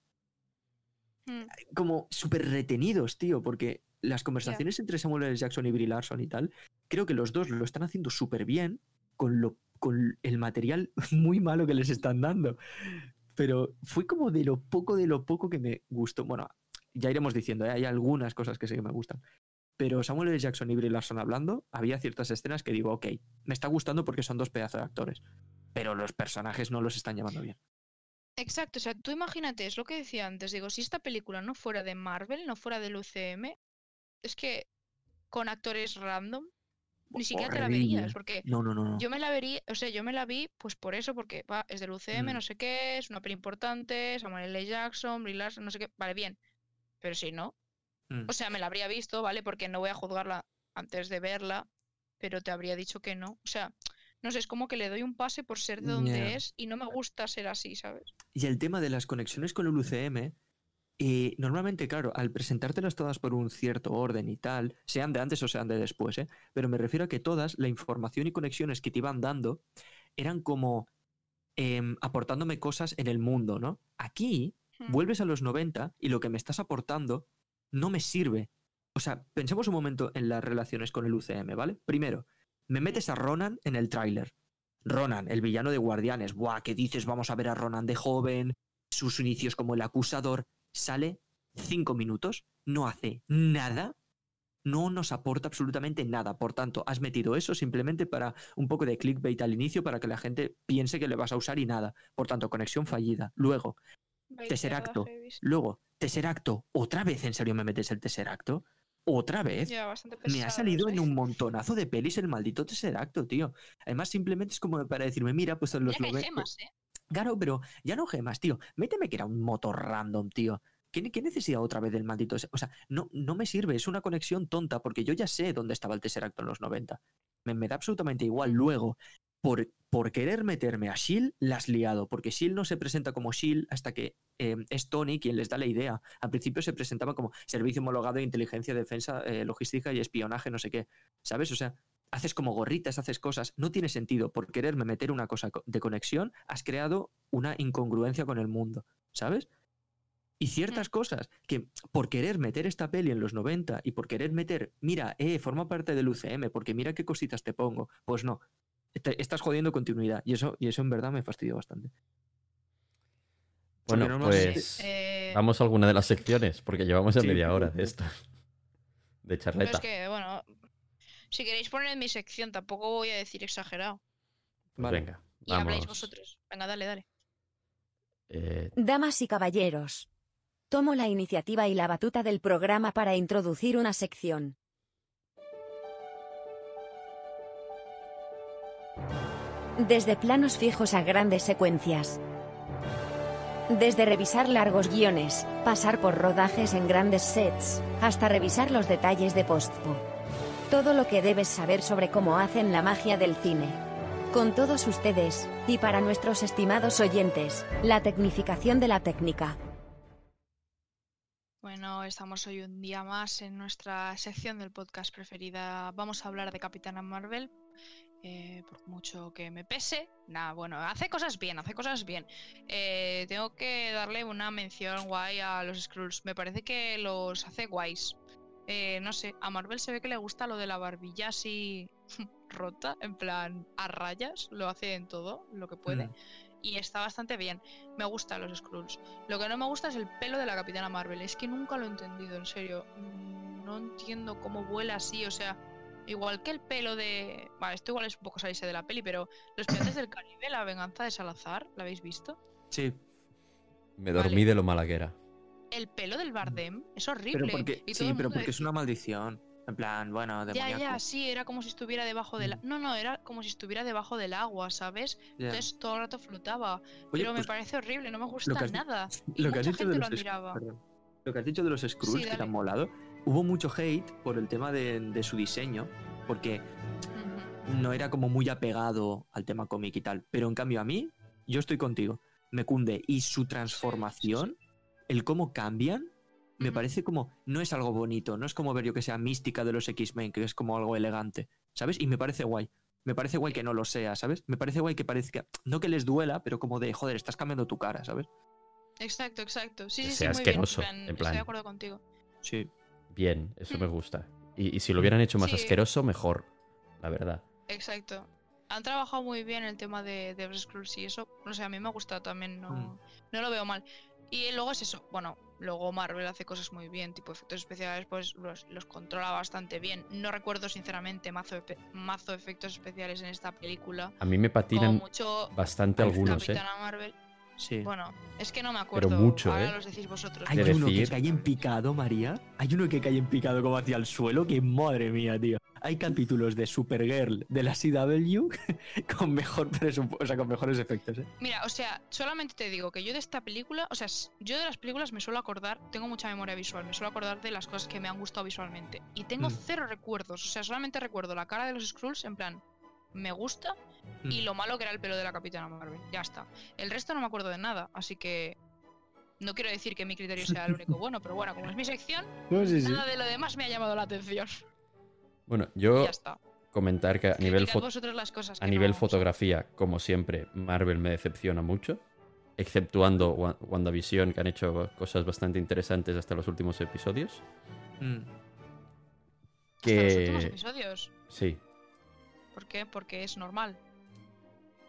Mm. como súper retenidos, tío, porque las conversaciones entre Samuel L. Jackson y Brie Larson y tal, creo que los dos lo están haciendo súper bien con, lo, con el material *laughs* muy malo que les están dando. Pero fue como de lo poco, de lo poco que me gustó. Bueno, ya iremos diciendo, ¿eh? hay algunas cosas que sí que me gustan. Pero Samuel L. Jackson y Brie Larson hablando, había ciertas escenas que digo, ok, me está gustando porque son dos pedazos de actores. Pero los personajes no los están llamando bien. Exacto, o sea, tú imagínate, es lo que decía antes, digo, si esta película no fuera de Marvel, no fuera del UCM, es que con actores random, ni siquiera te la verías, porque No, no, no, no. yo me la vería, o sea, yo me la vi pues por eso, porque va, es del UCM, Mm. no sé qué, es una peli importante, Samuel L. Jackson, Brie Larson, no sé qué, vale, bien, pero si no, Mm. o sea, me la habría visto, ¿vale? Porque no voy a juzgarla antes de verla, pero te habría dicho que no, o sea, no sé, es como que le doy un pase por ser de donde es y no me gusta ser así, ¿sabes? Y el tema de las conexiones con el UCM, eh, normalmente, claro, al presentártelas todas por un cierto orden y tal, sean de antes o sean de después, ¿eh? pero me refiero a que todas, la información y conexiones que te iban dando eran como em, aportándome cosas en el mundo, ¿no? Aquí Hmm. vuelves a los 90 y lo que me estás aportando no me sirve. O sea, pensemos un momento en las relaciones con el UCM, ¿vale? Primero, me metes a Ronan en el tráiler. Ronan, el villano de Guardianes. Buah, ¿qué dices? Vamos a ver a Ronan de joven, sus inicios como el acusador. Sale cinco minutos, no hace nada, no nos aporta absolutamente nada. Por tanto, has metido eso simplemente para un poco de clickbait al inicio para que la gente piense que le vas a usar y nada. Por tanto, conexión fallida. Luego, Tesseracto. Luego, Tesseracto. ¿Otra vez en serio me metes el Tesseracto? ¿Otra vez? Ya, Me ha salido en un montonazo de pelis el maldito Tesseracto, tío. Además, simplemente es como para decirme, mira, pues en los Mira que hay 90 gemas, ¿eh? Claro, pero ya no gemas, tío. Méteme que era un motor random, tío. ¿Qué, qué necesidad otra vez del maldito? O sea, no, no me sirve, es una conexión tonta, porque yo ya sé dónde estaba el Tesseract en los 90. Me, me da absolutamente igual. Luego, por, por querer meterme a Shield, la has liado, porque Shield no se presenta como Shield hasta que eh, es Tony quien les da la idea. Al principio se presentaba como Servicio Homologado de Inteligencia, Defensa, eh, Logística y Espionaje, no sé qué. ¿Sabes? O sea, haces como gorritas, haces cosas. No tiene sentido. Por quererme meter una cosa co- de conexión, has creado una incongruencia con el mundo. ¿Sabes? Y ciertas cosas que por querer meter esta peli en los 90 y por querer meter, mira, eh, forma parte del UCM, porque mira qué cositas te pongo, pues no. Te- estás jodiendo continuidad. Y eso, y eso en verdad me fastidió bastante. Bueno, pues Eh, vamos a alguna de las secciones, porque llevamos ya Sí, media hora de esto. *laughs* De pero charleta. es que, bueno, si queréis poner en mi sección, tampoco voy a decir exagerado. Pues Vale. venga, Y habláis vamos. vosotros. Venga, dale, dale. Eh, Damas y caballeros. Tomo la iniciativa y la batuta del programa para introducir una sección. Desde planos fijos a grandes secuencias. Desde revisar largos guiones, pasar por rodajes en grandes sets, hasta revisar los detalles de postpo. Todo lo que debes saber sobre cómo hacen la magia del cine. Con todos ustedes, y para nuestros estimados oyentes, la tecnificación de la técnica. Bueno, estamos hoy un día más en nuestra sección del podcast preferida. Vamos a hablar de Capitana Marvel. Eh, por mucho que me pese, nada, bueno, hace cosas bien, hace cosas bien. Eh, tengo que darle una mención guay a los Skrulls. Me parece que los hace guays. Eh, no sé, a Marvel se ve que le gusta lo de la barbilla así *laughs* rota, en plan a rayas, lo hace en todo, lo que puede. Mm. Y está bastante bien. Me gustan los Skrulls. Lo que no me gusta es el pelo de la Capitana Marvel. Es que nunca lo he entendido, en serio. Mm, No entiendo cómo vuela así, o sea, igual que el pelo de. Vale, esto igual es un poco salirse de la peli, pero Los Piratas del Caribe, la venganza de Salazar, ¿la habéis visto? Sí, me dormí vale. de lo mala que era. El pelo del Bardem es horrible. pero porque, y todo sí, pero porque es una maldición. En plan, bueno, Ya, demoníaco. ya, sí, era como si estuviera debajo del. No, no, era como si estuviera debajo del agua, ¿sabes? Ya. Entonces todo el rato flotaba. Oye, pero me pues, parece horrible, no me gusta has nada. Y lo que has mucha dicho de gente los lo Skrulls, admiraba. perdón. Lo que has dicho de los Skrulls que te han molado, hubo mucho hate por el tema de, de su diseño, porque no era como muy apegado al tema cómic y tal. Pero en cambio a mí, yo estoy contigo, me cunde. Y su transformación, el cómo cambian, me parece como, no es algo bonito, no es como ver yo que sea mística de los X-Men, que es como algo elegante, ¿sabes? Y me parece guay. Me parece guay que no lo sea, ¿sabes? Me parece guay que parezca, no que les duela, pero como de, joder, estás cambiando tu cara, ¿sabes? Exacto, exacto. Sí, Que sí, sea sí, muy bien. asqueroso, plan, en Estoy plan. de acuerdo contigo. Sí. Bien, eso me Mm. gusta. Y, y si lo hubieran hecho más Sí. asqueroso, mejor. La verdad. Exacto. Han trabajado muy bien el tema de, de los Skrulls y eso, no sé, a mí me ha gustado también, no, Mm. no lo veo mal. Y luego es eso, bueno, luego Marvel hace cosas muy bien, tipo efectos especiales, pues los, los controla bastante bien. No recuerdo sinceramente mazo, efe- mazo efectos especiales en esta película. A mí me patinan mucho bastante algunos, ¿eh? Capitana Marvel. Sí. Bueno, es que no me acuerdo. mucho, ahora ¿eh? los decís vosotros. Hay uno decir- que cae en picado, María. Hay uno que cae en picado como hacia el suelo, que madre mía, tío. Hay capítulos de Supergirl de la CW *laughs* con mejor presupu- o sea, con mejores efectos, ¿eh? Mira, o sea, solamente te digo que yo de esta película, o sea, yo de las películas me suelo acordar, tengo mucha memoria visual, me suelo acordar de las cosas que me han gustado visualmente. Y tengo Mm. cero recuerdos, o sea, solamente recuerdo la cara de los Skrulls en plan, me gusta y Mm. lo malo que era el pelo de la Capitana Marvel. Ya está. El resto no me acuerdo de nada, así que no quiero decir que mi criterio sea el *laughs* único bueno, pero bueno, como es mi sección, No, sí, sí. nada de lo demás me ha llamado la atención. Bueno, yo ya está. comentar que a nivel, las cosas a nivel no- fotografía, como siempre, Marvel me decepciona mucho. Exceptuando Wa- WandaVision, que han hecho cosas bastante interesantes hasta los últimos episodios. Mm. Hasta los últimos episodios. Sí, ¿Por qué? Porque es normal.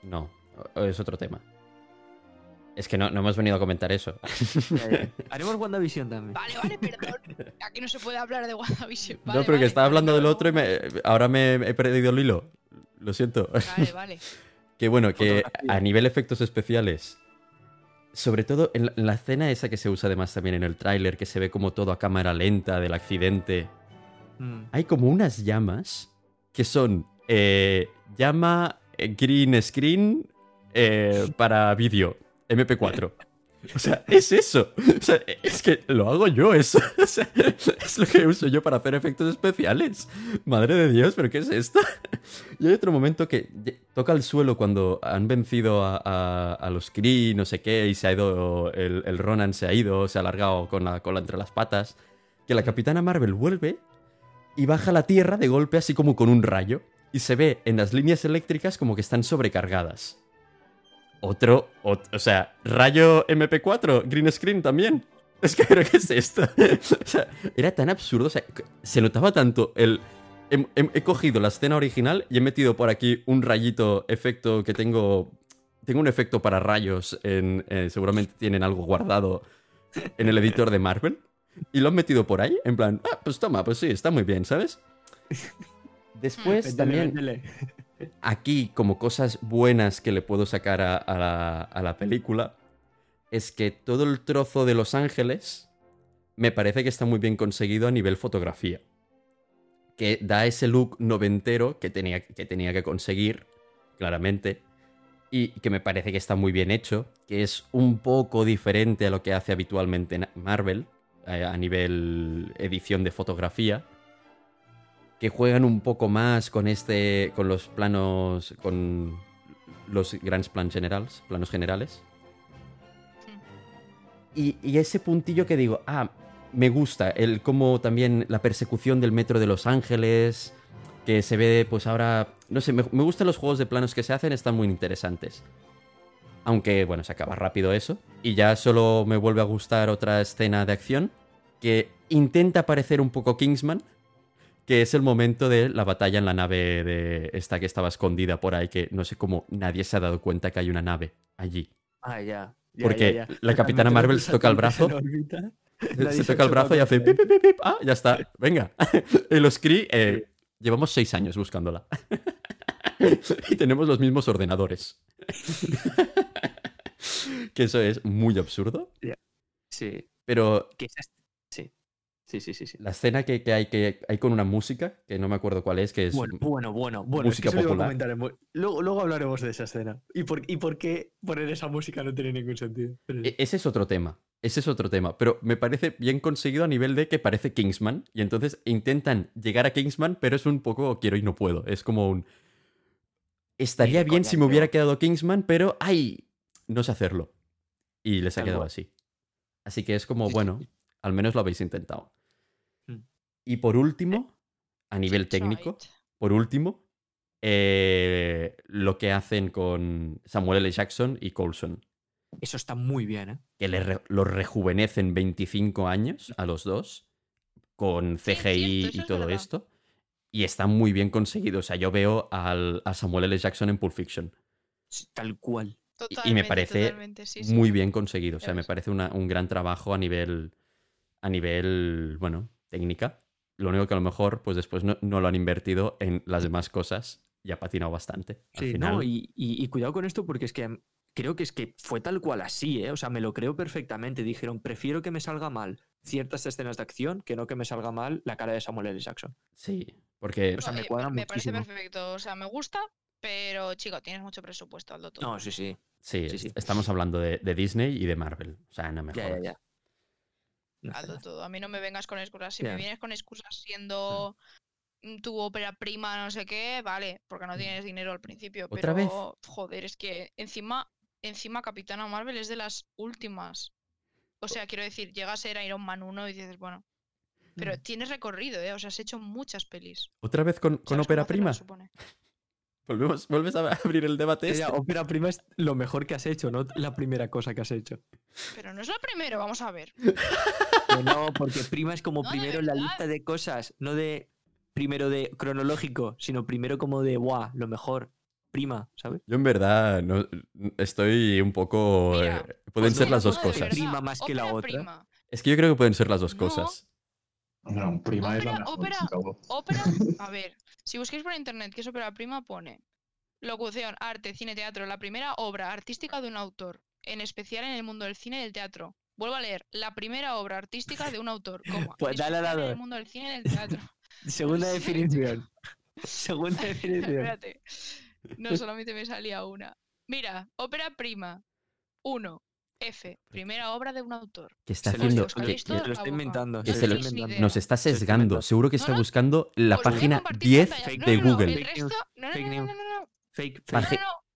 No, es otro tema. Es que no, no hemos venido a comentar eso. *laughs* Haremos WandaVision también. Vale, vale, perdón. Aquí no se puede hablar de WandaVision. no, Vale, pero que estaba vale, hablando del no. otro y me- ahora me he perdido el hilo. Lo siento. Vale, vale. *laughs* Que bueno, que a nivel efectos especiales, sobre todo en la, en la escena esa que se usa además también en el tráiler, que se ve como todo a cámara lenta del accidente, Mm. hay como unas llamas que son eh, llama green screen eh, *laughs* para vídeo, MP4. O sea, *laughs* es eso. O sea, es que lo hago yo eso. *laughs* O sea, es lo que uso yo para hacer efectos especiales. Madre de Dios, ¿pero qué es esto? Y hay otro momento que toca el suelo cuando han vencido a, a- a los Kree, no sé qué, y se ha ido, el, el Ronan se ha ido, se ha alargado con la cola entre las patas. Que la Capitana Marvel vuelve y baja a la Tierra de golpe así como con un rayo. Y se ve en las líneas eléctricas como que están sobrecargadas. Otro, ot- o sea, rayo MP4, green screen también. Es que, ¿pero qué es esto? *laughs* o sea, era tan absurdo, o sea, se notaba tanto el... He, he- he cogido la escena original y he metido por aquí un rayito efecto que tengo... Tengo un efecto para rayos, en, eh, seguramente tienen algo guardado en el editor de Marvel. Y lo han metido por ahí, en plan, ah, pues toma, pues sí, está muy bien, ¿sabes? Después también aquí, como cosas buenas que le puedo sacar a, a la, a la película, es que todo el trozo de Los Ángeles me parece que está muy bien conseguido a nivel fotografía. Que da ese look noventero que tenía que, tenía que conseguir, claramente. Y que me parece que está muy bien hecho. Que es un poco diferente a lo que hace habitualmente Marvel eh, a nivel edición de fotografía que juegan un poco más con este con los planos con los grandes planos generales planos generales. Y, y ese puntillo que digo ah me gusta el cómo también la persecución del metro de Los Ángeles que se ve pues ahora no sé me, me gustan los juegos de planos que se hacen están muy interesantes. Aunque bueno se acaba rápido eso y ya solo me vuelve a gustar otra escena de acción que intenta parecer un poco Kingsman que es el momento de la batalla en la nave de esta que estaba escondida por ahí, que no sé cómo nadie se ha dado cuenta que hay una nave allí. Ah, ya. ya, Porque ya, ya. la Capitana Marvel se toca el brazo, se toca el brazo y hace pip, pip, pip. Ah, ya está, venga. *laughs* los Kree, eh, llevamos seis años buscándola. *laughs* y tenemos los mismos ordenadores. *laughs* que eso es muy absurdo, Sí. pero Que Sí. Sí, sí, sí, la escena que, que hay, que hay con una música, que no me acuerdo cuál es, que es... Bueno, bueno, bueno, bueno. música es que popular. Luego, luego hablaremos de esa escena. ¿Y por, ¿Y por qué poner esa música no tiene ningún sentido? Pero. E- Ese es otro tema. Ese es otro tema. Pero me parece bien conseguido a nivel de que parece Kingsman. Y entonces intentan llegar a Kingsman, pero es un poco quiero y no puedo. Es como un. Estaría bien si me hubiera quedado Kingsman, pero ¡ay! No sé hacerlo. Y les ha quedado así. Así que es como, bueno. Al menos lo habéis intentado. Mm. Y por último, a nivel técnico, por último, eh, lo que hacen con Samuel L. Jackson y Coulson Eso está muy bien, ¿eh? que le re- los rejuvenecen 25 años a los dos, con Sí, CGI cierto, y todo esto. Y está muy bien conseguido. O sea, yo veo al, a Samuel L. Jackson en Pulp Fiction. Tal cual. Y- y me parece totalmente, sí, sí. Muy bien conseguido. O Ya sea, me parece una- un gran trabajo a nivel, a nivel, bueno, técnica. Lo único que a lo mejor, pues después no, no lo han invertido en las demás cosas y ha patinado bastante. Al Sí, final, no, y, y- y cuidado con esto porque es que creo que es que fue tal cual así, ¿eh? O sea, me lo creo perfectamente. Dijeron, prefiero que me salga mal ciertas escenas de acción que no que me salga mal la cara de Samuel L. Jackson. Sí, porque O sea, me cuadra me parece perfecto. O sea, me gusta, pero chico, tienes mucho presupuesto, Aldo. todo. No, sí, sí. sí, sí, sí. estamos hablando de, de Disney y de Marvel. O sea, no me Ya, ya, jodas. ya. No, Hazlo todo. A mí no me vengas con excusas. Si me vienes con excusas siendo mm, tu ópera prima, no sé qué, vale, porque no tienes dinero al principio. ¿Otra pero, vez? joder, es que encima, encima Capitana Marvel es de las últimas. O sea, quiero decir, llega a ser Iron Man 1 y dices, bueno. Pero Mm. tienes recorrido, ¿eh? O sea, has hecho muchas pelis. ¿Otra vez con, con ¿Sabes ópera prima? supone? *laughs* Volvemos, vuelves a abrir el debate. Este? ópera prima es lo mejor que has hecho, no la primera cosa que has hecho. Pero no es lo primero, vamos a ver. No, porque prima es como No, primero en la lista de cosas, no de primero de cronológico, sino primero como de, guau, lo mejor, prima, ¿sabes? Yo en verdad no, estoy un poco... Mira, eh, pueden pues ser no, las dos cosas. prima más que la otra. prima. Es que yo creo que pueden ser las dos No. cosas. No, prima es la Ópera- mejor. ópera-. Ópera, *laughs* a ver, si busquéis por internet qué es ópera prima, pone locución, arte, cine, teatro, la primera obra artística de un autor, en especial en el mundo del cine y del teatro. Vuelvo a leer, la primera obra artística de un autor, *laughs* coma, Pues dale a la especial en el mundo del cine y del teatro. *laughs* Segunda definición. Segunda definición. Espérate, no solamente me salía una. Mira, ópera prima, 1, F, primera obra de un autor. Que está Se lo- haciendo... lo- que- lo boca. inventando. Que se se lo inventando. Nos está Se está sesgando. Seguro que está No, no, buscando la a página compartir 10 pantalla. fake No, de no, no, Google. Fake news, no, no, fake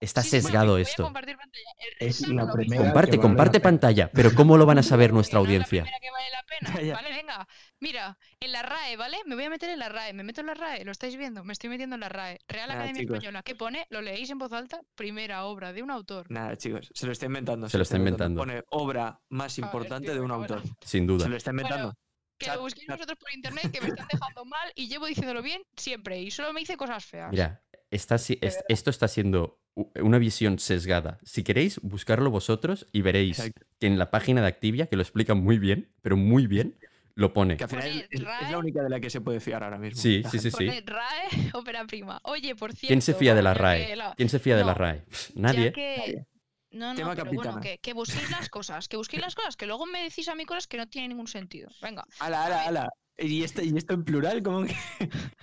Está sí, sesgado esto. El Es la Comparte, que vale la comparte pena. pantalla. Pero ¿cómo lo van a saber nuestra la audiencia? primera que vale la pena. Calla. Vale, venga. Mira, en la RAE, ¿vale? Me voy a meter en la RAE. Me meto en la RAE, ¿lo estáis viendo? Me estoy metiendo en la RAE. Real Ah, Academia chicos. Española. ¿Qué pone? Lo leéis en voz alta. Primera obra de un autor. Nada, chicos, se lo está inventando. Se lo está inventando. Pone obra más Vale, importante de un autor. Sin duda. Se lo está inventando. Que lo busquéis vosotros por internet, que me están dejando mal y llevo diciéndolo bien siempre. Y solo me dice cosas feas. Mira, está es- esto está siendo una visión sesgada. Si queréis, buscarlo vosotros y veréis Exacto. que en la página de Activia, que lo explica muy bien, pero muy bien, lo pone. Que al final es, es la única de la que se puede fiar ahora mismo. Sí, sí, sí, sí. Pone RAE, *laughs* ópera prima. Oye, por cierto. ¿Quién se fía de la RAE? la- ¿Quién se fía de la. RAE? Nadie. que- Nadie. No, no, Tema pero capitana. bueno, que, que busquéis las cosas, que busquéis las cosas, que luego me decís a mí cosas que no tienen ningún sentido. Venga. Ala, ala, ala. ¿Y esto, y esto en plural? ¿Cómo que.? *laughs*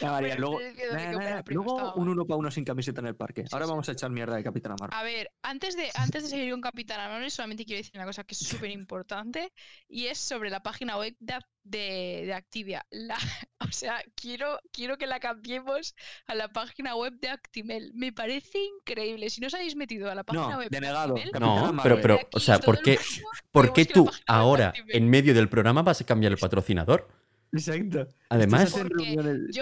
Ya, María, Bueno, luego. luego un uno para uno sin camiseta en el parque. Ahora sí. vamos a echar mierda de Capitana Marvel. A ver, antes de, antes de seguir con Capitana Marvel, solamente quiero decir una cosa que es *laughs* súper importante y es sobre la página web de, de, de Activia. La, *laughs* o sea, quiero, quiero que la cambiemos a la página web de Actimel. Me parece increíble. Si no os habéis metido a la página No, web denegado. de Actimel, No, Marvel. pero, pero, de aquí o sea, ¿por qué, por qué tú ahora, en medio del programa, vas a cambiar el patrocinador? Exacto. Además,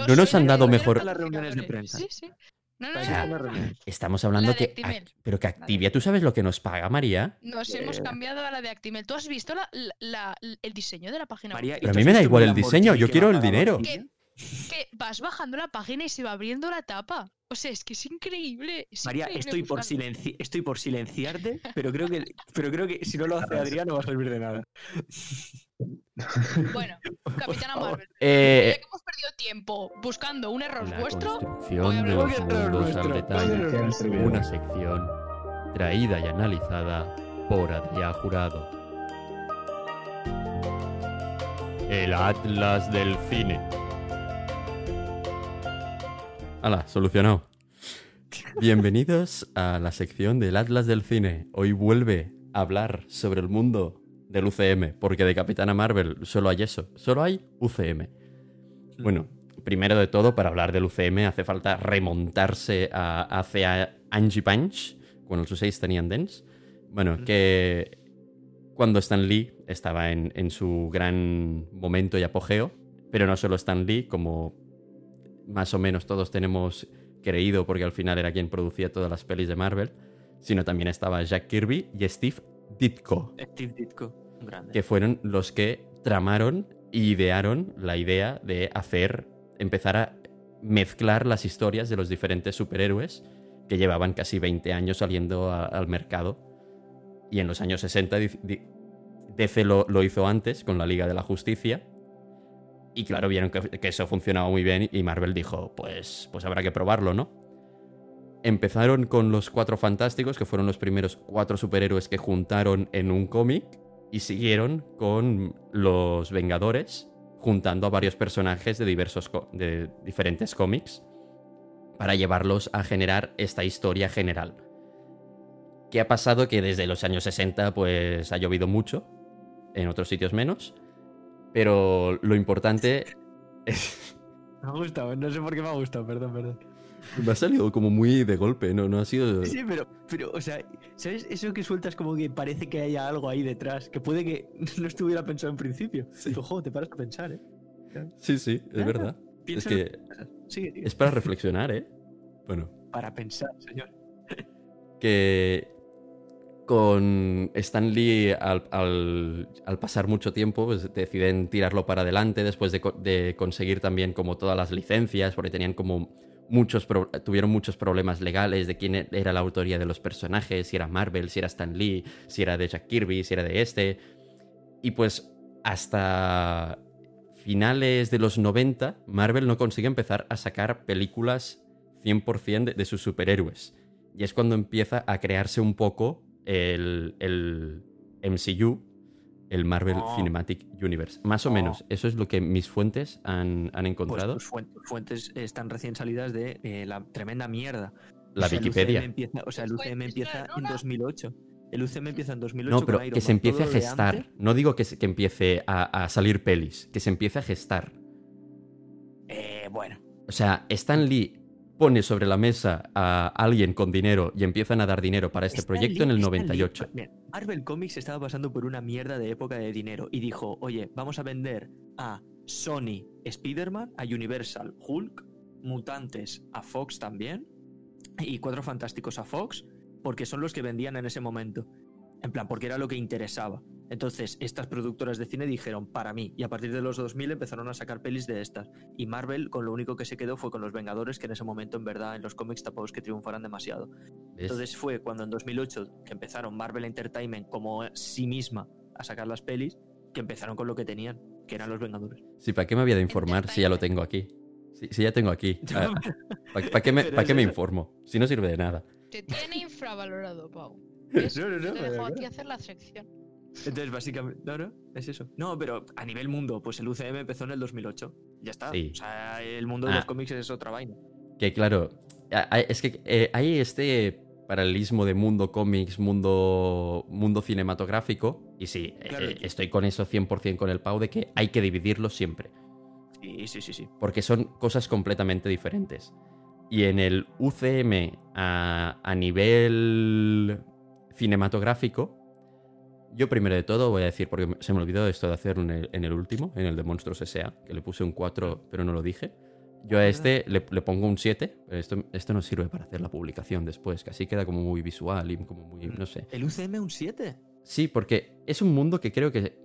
No nos han dado mejor- Las reuniones de prensa. Sí, sí. No, no, O no, sea, no, no, no. reuniones. estamos hablando que. Pero que Activia, ¿tú sabes lo que nos paga, María? Nos hemos Eh. cambiado a la de Actimel. ¿Tú has visto la- la- la- el diseño de la página web? María, ¿y Pero a mí me da igual el diseño, yo quiero el dinero. Que vas bajando la página y se va abriendo la tapa. O sea, es que es increíble. es María, increíble estoy por, silenci- estoy por silenciarte, pero creo que pero creo que si no lo hace *laughs* Adrián no va a servir de nada. Bueno, *laughs* Capitana. Marvel. Eh, Ya que hemos perdido tiempo buscando un error la vuestro, voy a construcción de los mundos al detalle. Una sección traída y analizada por Adrián Jurado. El Atlas del Cine. Hala, solucionado. Bienvenidos a la sección del Atlas del Cine. Hoy vuelve a hablar sobre el mundo del UCM, porque de Capitana Marvel solo hay eso, solo hay UCM. Bueno, primero de todo, para hablar del UCM hace falta remontarse a, hace a Angie Punch, cuando sus seis tenían Dens. Bueno, que cuando Stan Lee estaba en, en su gran momento y apogeo, pero no solo Stan Lee, como más o menos todos tenemos creído, porque al final era quien producía todas las pelis de Marvel, sino también estaba Jack Kirby y Steve Ditko Steve Ditko, grande. que fueron los que tramaron e idearon la idea de hacer, empezar a mezclar las historias de los diferentes superhéroes que llevaban casi 20 años saliendo a- al mercado. Y en los años 60 di- di- DC lo, lo hizo antes con la Liga de la Justicia. Y claro, vieron que, eso funcionaba muy bien y Marvel dijo, pues, pues habrá que probarlo, ¿no? Empezaron con los Cuatro Fantásticos, que fueron los primeros cuatro superhéroes que juntaron en un cómic, y siguieron con los Vengadores, juntando a varios personajes de, diversos de diferentes cómics para llevarlos a generar esta historia general. ¿Qué ha pasado? Que desde los años 60 pues ha llovido mucho, en otros sitios menos, pero lo importante es... *laughs* Me ha gustado, no sé por qué me ha gustado, perdón, perdón. Me ha salido como muy de golpe, ¿no? No ha sido... Sí, pero, pero, o sea, ¿sabes? Eso que sueltas como que parece que haya algo ahí detrás, que puede que *laughs* no estuviera pensado en principio. Sí. Te paras a pensar, ¿eh? Sí, sí, es Ah, verdad. Es que Sigue, sigue. es para reflexionar, ¿eh? Bueno, Para pensar, señor. que con Stan Lee al, pasar mucho tiempo pues deciden tirarlo para adelante después de, co- de conseguir también como todas las licencias porque tenían como muchos tuvieron muchos problemas legales de quién era la autoría de los personajes si era Marvel si era Stan Lee si era de Jack Kirby si era de este. Y pues hasta finales de los 90 Marvel no consigue empezar a sacar películas 100% de, de sus superhéroes. Y es cuando empieza a crearse un poco el, el MCU, el Marvel Oh. Cinematic Universe. Más o Oh. menos, eso es lo que mis fuentes han, han Pues encontrado. tus fuen- tus fuentes están recién salidas de eh, la tremenda mierda. la O sea, el Wikipedia. Empieza, o sea, el UCM fuentes, empieza en no, no. 2008. El UCM empieza en 2008 No, pero con Iron que se empiece a Todo gestar. antes, No digo que, se- que empiece a, a salir pelis, que se empiece a gestar. eh, bueno, O sea, Stan Lee pone sobre la mesa a alguien con dinero y empiezan a dar dinero para este Stan proyecto en el Stan Lee- 98. Mira, Marvel Comics estaba pasando por una mierda de época de dinero y dijo, oye, vamos a vender a Sony Spider-Man, a Universal Hulk, Mutantes a Fox también y Cuatro Fantásticos a Fox, porque son los que vendían en ese momento. En plan, porque era lo que interesaba. Entonces, estas productoras de cine dijeron, para mí, y a partir de los 2000 empezaron a sacar pelis de estas. Y Marvel, con lo único que se quedó fue con los Vengadores, que en ese momento, en verdad, en los cómics tampoco es que triunfaran demasiado. ¿Ves? Entonces fue cuando en 2008 que empezaron Marvel Entertainment como sí misma a sacar las pelis, que empezaron con lo que tenían, que eran los Vengadores. Sí, ¿para qué me voy a informar si ya lo tengo aquí? Si, si ya tengo aquí. *laughs* ¿Para qué, me, Pero pa' es qué me informo? Si no sirve de nada. Te tiene infravalorado, Pau. *laughs* No, no, no, Te de dejo a verdad. ti hacer la sección. Entonces, básicamente, no, no, es eso. No, pero a nivel mundo, pues el UCM empezó en el 2008. Ya está. Sí. O sea, el mundo de Ah. los cómics es otra vaina. Que claro, es que eh, hay este paralelismo de mundo cómics, mundo, mundo cinematográfico. Y sí, eh, Claro. eh, estoy con eso 100% con el Pau de que hay que dividirlo siempre. Sí, sí, sí, sí. Porque son cosas completamente diferentes. Y en el UCM a, a nivel cinematográfico, yo primero de todo voy a decir, porque se me olvidó esto de hacer en el, en el último, en el de Monstruos S.A., que le puse un 4, pero no lo dije. Yo a este le, le pongo un 7, pero esto, esto no sirve para hacer la publicación después, que así queda como muy visual y como muy, no sé. ¿El UCM un 7? Sí, porque es un mundo que creo que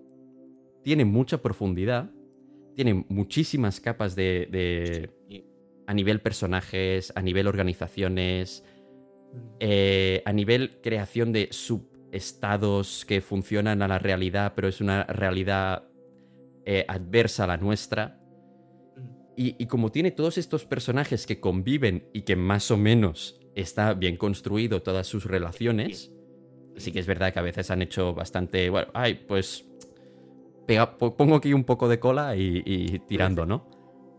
tiene mucha profundidad, tiene muchísimas capas de, de- a nivel personajes, a nivel organizaciones, eh, a nivel creación de subestados que funcionan a la realidad, pero es una realidad eh, adversa a la nuestra. Y, y como tiene todos estos personajes que conviven y que más o menos está bien construido todas sus relaciones, sí que es verdad que a veces han hecho bastante, bueno, ay, pues pega- po- pongo aquí un poco de cola y, y tirando, ¿no?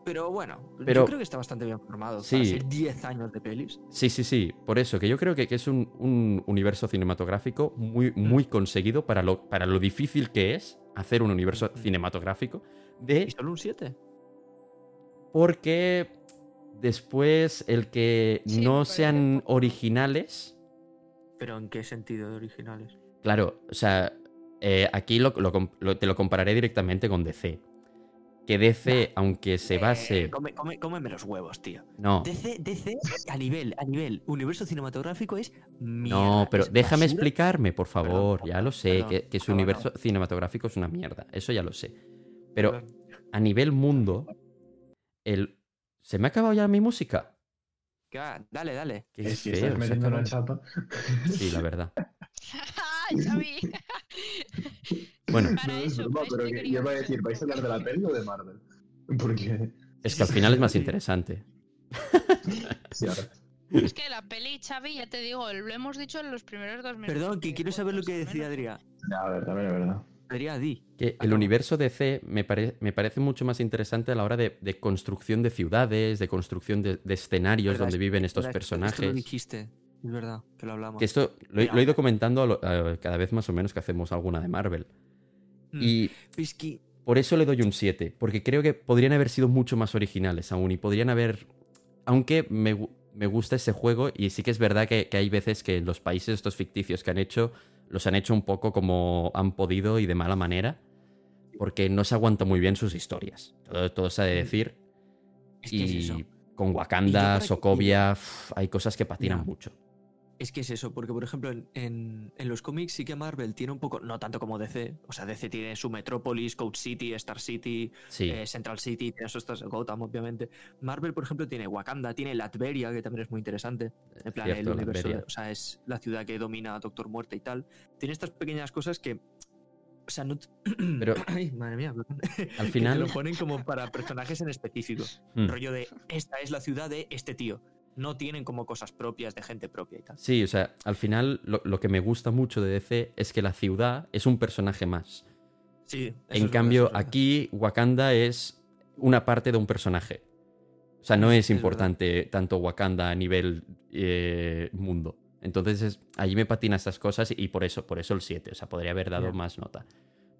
Pero bueno, Pero- yo creo que está bastante bien formado. Sí. Para ser 10 años de pelis. Sí, sí, sí, por eso, que yo creo que, que es un, un universo cinematográfico muy, muy conseguido para lo, para lo difícil que es hacer un universo Ujú. cinematográfico, ¿Y de solo un 7? porque después el que Sí, no sean originales, ¿Pero en qué sentido de originales? claro, o sea, eh, aquí lo, lo com- lo- te lo compararé directamente con DC. Que DC, aunque se base... Eh, come- come- cómeme los huevos, tío. No, DC, DC a nivel, a nivel universo cinematográfico es mierda. No, pero déjame basura. explicarme, por favor. Perdón, ya lo sé, perdón, que, que su perdón, universo cinematográfico es una mierda. Eso ya lo sé. Pero Perdón. a nivel mundo, el... ¿Se me ha acabado ya mi música? Dale, dale. Qué Es que feo, estás en. Sí, la verdad. *laughs* *laughs* ¡Ay, Xavi! *laughs* Bueno, Para es eso, para pero que yo iba a decir, ¿vais a hablar de la peli o de Marvel? *laughs* Porque. es que al final es más interesante. *laughs* Sí, ahora. Es que la peli, Xavi, ya te digo, lo hemos dicho en los primeros dos minutos. Perdón, que quiero saber lo que decía. Adrián. A ver, a ver, a ver. Adrián, di. Que el universo DC me, pare- me parece mucho más interesante a la hora de, de construcción de ciudades, de construcción de, de escenarios Verdad, donde es- viven estos verdad, esto- Esto lo personajes. dijiste, es verdad, que lo hablamos. Que esto lo, he- Mira. lo he ido comentando a lo- a- cada vez más o menos que hacemos alguna de Marvel. Mm. Y Es que por eso le doy un 7, porque creo que podrían haber sido mucho más originales aún y podrían haber... Aunque me, me gusta ese juego y sí que es verdad que, que hay veces que los países estos ficticios que han hecho los han hecho un poco como han podido y de mala manera, porque no se aguanta muy bien sus historias. Todo, todo se ha de decir. Es que y es eso. con Wakanda, que- Sokovia, hay cosas que patinan mucho. Es que es eso, porque por ejemplo en, en- en los cómics sí que Marvel tiene un poco, no tanto como DC, o sea, DC tiene su Metrópolis, Code City, Star City, Sí, eh, Central City, tiene eso, estas- Gotham obviamente. Marvel, por ejemplo, tiene Wakanda, tiene Latveria, que también es muy interesante. En plan, cierto, el universo, Latveria. o sea, es la ciudad que domina a Doctor Muerte y tal. Tiene estas pequeñas cosas que, o sea, no... *clears throat* Pero- *coughs* Ay, madre mía, al *laughs* final... lo ponen como para personajes en específico. Hmm. *laughs* Rollo de, esta es la ciudad de este tío. No tienen como cosas propias de gente propia y tal. Sí, o sea, al final lo, lo que me gusta mucho de DC es que la ciudad es un personaje más. Sí. En cambio, aquí Wakanda es una parte de un personaje. O sea, no es importante tanto Wakanda a nivel eh, mundo. Entonces, es- allí me patina estas cosas y por eso, por eso el 7. O sea, podría haber dado más nota.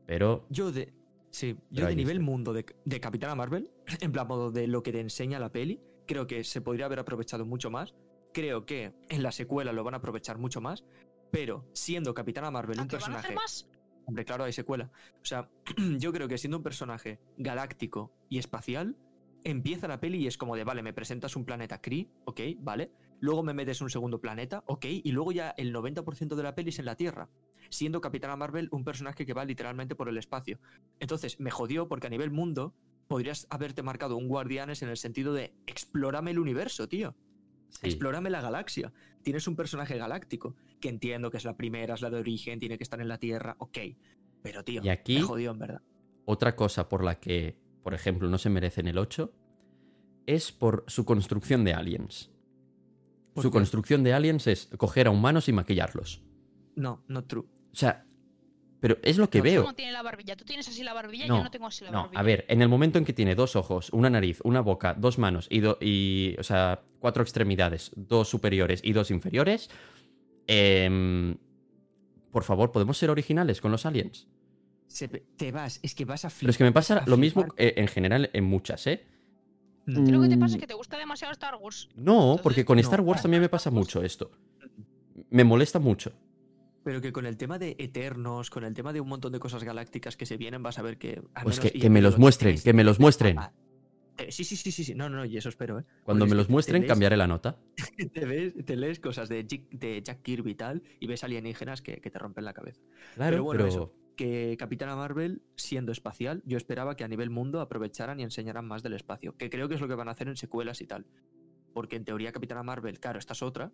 Pero Yo de. Sí, yo de nivel mundo de, de Capitana Marvel, *clears throat* en plan modo de lo que te enseña la peli, creo que se podría haber aprovechado mucho más. Creo que en la secuela lo van a aprovechar mucho más. Pero siendo Capitana Marvel ¿A un personaje. más? Hombre, claro, hay secuela. O sea, *clears throat* yo creo que siendo un personaje galáctico y espacial, empieza la peli y es como de, vale, me presentas un planeta Kree, ok, vale. Luego me metes un segundo planeta, ok. Y luego ya el 90% de la peli es en la Tierra. Siendo Capitana Marvel un personaje que va literalmente por el espacio. Entonces, me jodió porque a nivel mundo podrías haberte marcado un Guardianes en el sentido de explórame el universo, tío. sí. Explórame la galaxia. Tienes un personaje galáctico, que entiendo que es la primera, es la de origen, tiene que estar en la Tierra, ok. Pero, tío, Y aquí- me jodió en verdad. Otra cosa por la que, por ejemplo, no se merecen el 8 es por su construcción de aliens. ¿Por Su qué? construcción de aliens es coger a humanos y maquillarlos. No, no true. O sea, pero es lo que No, veo. ¿Cómo tiene la barbilla? ¿Tú tienes así la barbilla? No, Yo no tengo así la No, barbilla. a ver, en el momento en que tiene dos ojos, una nariz, una boca, dos manos y, do- y o sea, cuatro extremidades, dos superiores y dos inferiores, em, por favor, ¿podemos ser originales con los aliens? Se- te vas, es que vas a flipar. Pero es que me pasa lo mismo eh, en general en muchas, ¿eh? Creo que te pasa Mm, que te gusta demasiado Star Wars. No, porque con no. Star Wars también me pasa mucho esto. Me molesta mucho. Pero que con el tema de Eternos, con el tema de un montón de cosas galácticas que se vienen, vas a ver que. al Pues menos- que- me los muestren, que me los muestren. Ah, eh, Sí, sí, sí, sí. No, no, no, y eso espero, ¿eh? Cuando Porque me los muestren, lees- cambiaré la nota. *laughs* Te, ves- te lees cosas de, Jack- de Jack Kirby y tal, y ves alienígenas que, que te rompen la cabeza. Claro, Pero bueno, pero eso. Que Capitana Marvel, siendo espacial, yo esperaba que a nivel mundo aprovecharan y enseñaran más del espacio. Que creo que es lo que van a hacer en secuelas y tal. Porque en teoría Capitana Marvel, claro, esta es otra,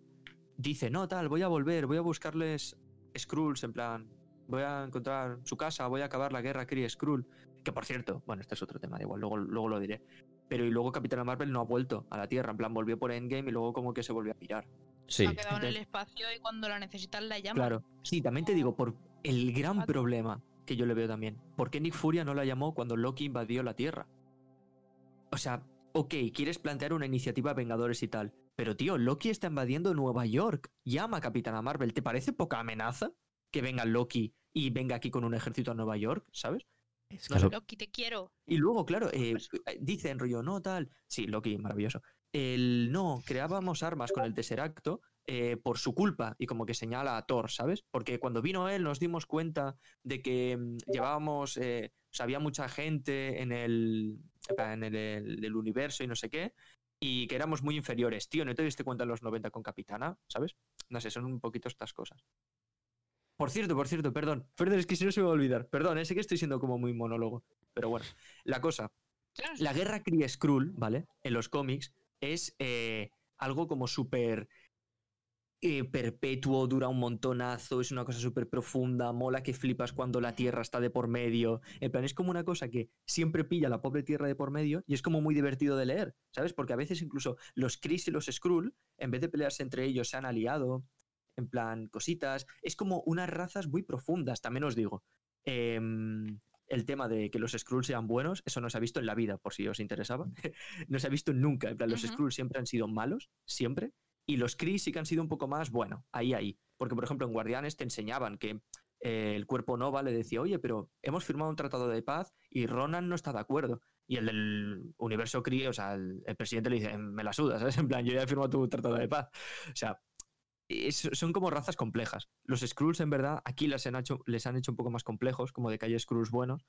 dice, no, tal, voy a volver, voy a buscarles Skrulls, en plan, voy a encontrar su casa, voy a acabar la guerra Kree Skrull. Que por cierto, bueno, este es otro tema, da igual, luego, luego lo diré. Pero y luego Capitana Marvel no ha vuelto a la Tierra, en plan, volvió por Endgame y luego como que se volvió a pirar. sí. Ha quedado en el espacio y cuando la necesitan la llaman. Claro. Sí, también te digo, por el gran problema que yo le veo también. ¿Por qué Nick Furia no la llamó cuando Loki invadió la Tierra? O sea, ok, quieres plantear una iniciativa Vengadores y tal, pero tío, Loki está invadiendo Nueva York. Llama a Capitana Marvel. ¿Te parece poca amenaza que venga Loki y venga aquí con un ejército a Nueva York? ¿Sabes? Es que Loki, te quiero. Y luego, claro, eh, dice en rollo, no, tal. Sí, Loki, maravilloso. El no, creábamos armas con el Tesseracto eh, por su culpa y como que señala a Thor, ¿sabes? Porque cuando vino él nos dimos cuenta de que mm, llevábamos, eh, o sea, había mucha gente en el, en el, el- el universo y no sé qué, y que éramos muy inferiores. Tío, ¿no te diste cuenta en los 90 con Capitana? ¿Sabes? No sé, son un poquito estas cosas. Por cierto, por cierto, perdón. Perdón, es que si no se me va a olvidar. Perdón, eh, sé que estoy siendo como muy monólogo. Pero bueno, la cosa. La guerra Kree Skrull, ¿vale? En los cómics es eh, algo como súper eh, perpetuo, dura un montonazo, es una cosa súper profunda, mola que flipas cuando la Tierra está de por medio. En plan, es como una cosa que siempre pilla la pobre Tierra de por medio y es como muy divertido de leer, ¿sabes? Porque a veces incluso los Kree y los Skrull, en vez de pelearse entre ellos, se han aliado, en plan, cositas. Es como unas razas muy profundas, también os digo. Em, el tema de que los Skrulls sean buenos, eso no se ha visto en la vida, por si os interesaba. *laughs* no se ha visto nunca. En plan, los Ujú. Skrulls siempre han sido malos, siempre. Y los Kree sí que han sido un poco más, bueno, ahí, ahí. Porque, por ejemplo, en Guardianes te enseñaban que eh, el cuerpo Nova le decía, oye, pero hemos firmado un tratado de paz y Ronan no está de acuerdo. Y el del universo Kree, o sea, el, presidente le dice, me la suda, ¿sabes? En plan, yo ya he firmado tu tratado de paz. O sea, son como razas complejas. Los Skrulls, en verdad, aquí les han, hecho, les han hecho un poco más complejos, como de hay Skrulls buenos,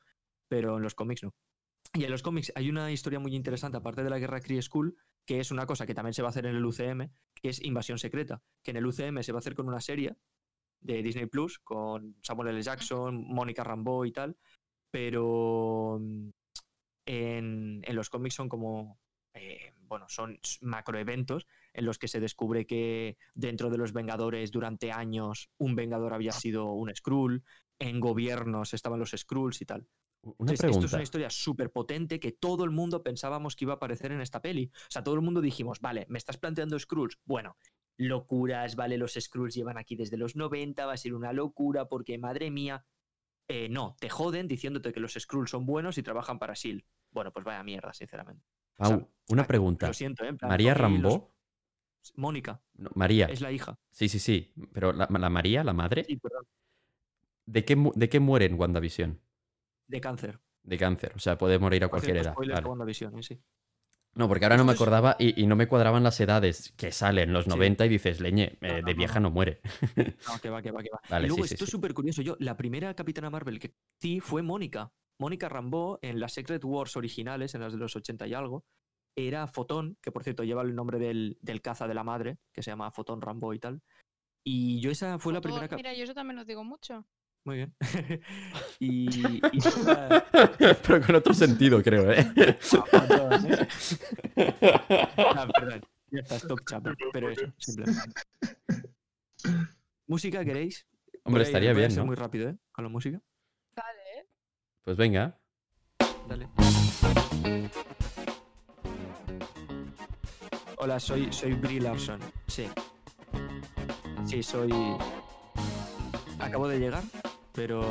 pero en los cómics no. Y en los cómics hay una historia muy interesante, aparte de la guerra Kree Skull, que es una cosa que también se va a hacer en el UCM, que es Invasión Secreta, que en el UCM se va a hacer con una serie de Disney Plus, con Samuel L. Jackson, Mónica Rambeau y tal, pero mm, en, en los cómics son como, eh, bueno, son macroeventos en los que se descubre que dentro de los Vengadores durante años un Vengador había sido un Skrull, en gobiernos estaban los Skrulls y tal. Una Entonces, esto es pregunta. una historia súper potente que todo el mundo pensábamos que iba a aparecer en esta peli. O sea, todo el mundo dijimos, vale, me estás planteando Skrulls. Bueno, locuras, vale, los Skrulls llevan aquí desde los 90, va a ser una locura porque, madre mía, eh, no, te joden diciéndote que los Skrulls son buenos y trabajan para S.H.I.E.L.D. Bueno, pues vaya mierda, sinceramente. O sea, Pau, una pregunta. Lo siento, ¿eh? En plan, María los- Rambo. Mónica, No, María. es la hija. Sí, sí, sí. Pero la, la María, la madre, Sí, perdón. ¿de qué, ¿de qué muere en WandaVision? De cáncer. De cáncer. O sea, puede morir a cualquier edad. Vale. WandaVision, ¿eh? Sí. No, porque ahora no me acordaba y, y no me cuadraban las edades que salen los Sí. 90 y dices, leñe, No, eh, no, de vieja no. no muere. *laughs* No, que va, que va, que va. Vale, y luego sí, sí, esto es sí. súper curioso. Yo, la primera Capitana Marvel que sí fue Mónica. Mónica Rambeau en las Secret Wars originales, en las de los 80 y algo, era Fotón, que por cierto lleva el nombre del, del caza de la madre, que se llama Fotón Rambeau y tal. Y yo esa fue la primera... Mira, yo eso también lo digo mucho. Muy bien. *laughs* *laughs* y, y *laughs* Pero con otro sentido, creo, ¿eh? Ah, perdón, ¿eh? Ah, perdón. Ya está, stop chapa. Pero eso, simplemente. ¿Música queréis? Hombre, estaría bien, ¿no? muy rápido, ¿eh? Con la música. Vale, ¿eh? Pues venga. Dale. Hola, soy, soy Brie Larson. Sí. Sí, soy. Acabo de llegar, pero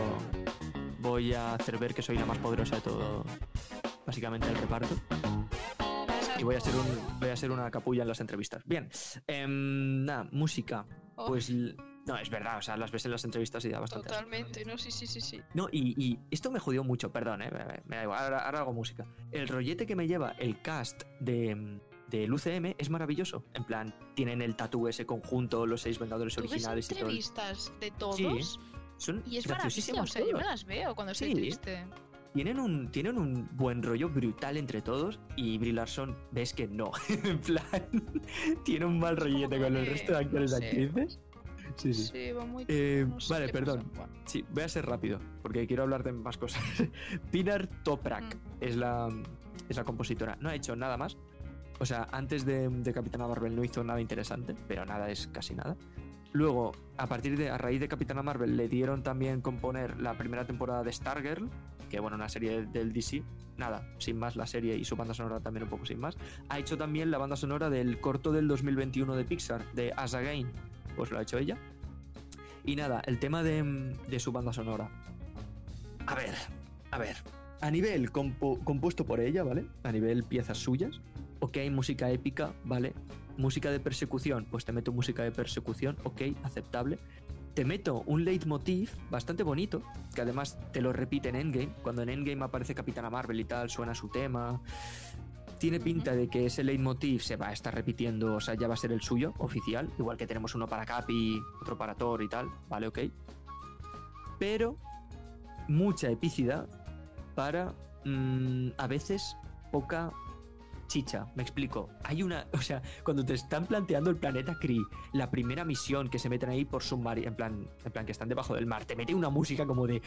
voy a hacer ver que soy la más poderosa de todo. Básicamente el reparto. Y voy a ser un. Voy a ser una capulla en las entrevistas. Bien. em, nada, música. Oh, Pues. No, es verdad, o sea, las ves en las entrevistas y da bastante. totalmente, no, sí, sí, sí, sí. No, y, y esto me jodió mucho, perdón, eh, me, da igual, ahora, ahora hago música. El rollete que me lleva el cast de, del UCM es maravilloso. En plan, tienen el tatú ese conjunto, los seis Vengadores ¿Tú ves originales y todo. entrevistas de todos? Son Y es maravilla, o graciosísimos sea, yo me las veo cuando estoy Sí. triste. Tienen un, tienen un buen rollo brutal entre todos y Brie Larson ves que no. *laughs* en plan, tiene un mal rollete con el resto de actores no sé. actrices. Sí, sí. Sí, va muy... Eh, no sé vale, pasa. perdón. Sí, voy a ser rápido, porque quiero hablar de más cosas. *laughs* Pinar Toprak Mm. es, la, es la compositora. No ha hecho nada más. O sea, antes de, de Capitana Marvel no hizo nada interesante, pero nada es casi nada. Luego, a partir de, a raíz de Capitana Marvel, le dieron también componer la primera temporada de Stargirl, que bueno, una serie del DC. Nada, sin más la serie y su banda sonora también un poco sin más. Ha hecho también la banda sonora del corto del 2021 de Pixar, de As Again. Pues lo ha hecho ella. Y nada, el tema de, de su banda sonora. A ver, a ver. A nivel compuesto por ella, ¿vale? A nivel piezas suyas. Ok, música épica, ¿vale? Música de persecución, pues te meto música de persecución, ok, aceptable. Te meto un leitmotiv bastante bonito, que además te lo repite en Endgame. Cuando en Endgame aparece Capitana Marvel y tal, suena su tema. Tiene pinta de que ese leitmotiv se va a estar repitiendo, o sea, ya va a ser el suyo, oficial. Igual que tenemos uno para Capi, otro para Thor y tal, ¿vale? Ok. Pero mucha epicidad para mm, a veces poca chicha. Me explico. Hay una, *laughs* o sea, cuando te están planteando el planeta Kree, la primera misión que se meten ahí por submarino, en plan, en plan que están debajo del mar, te mete una música como de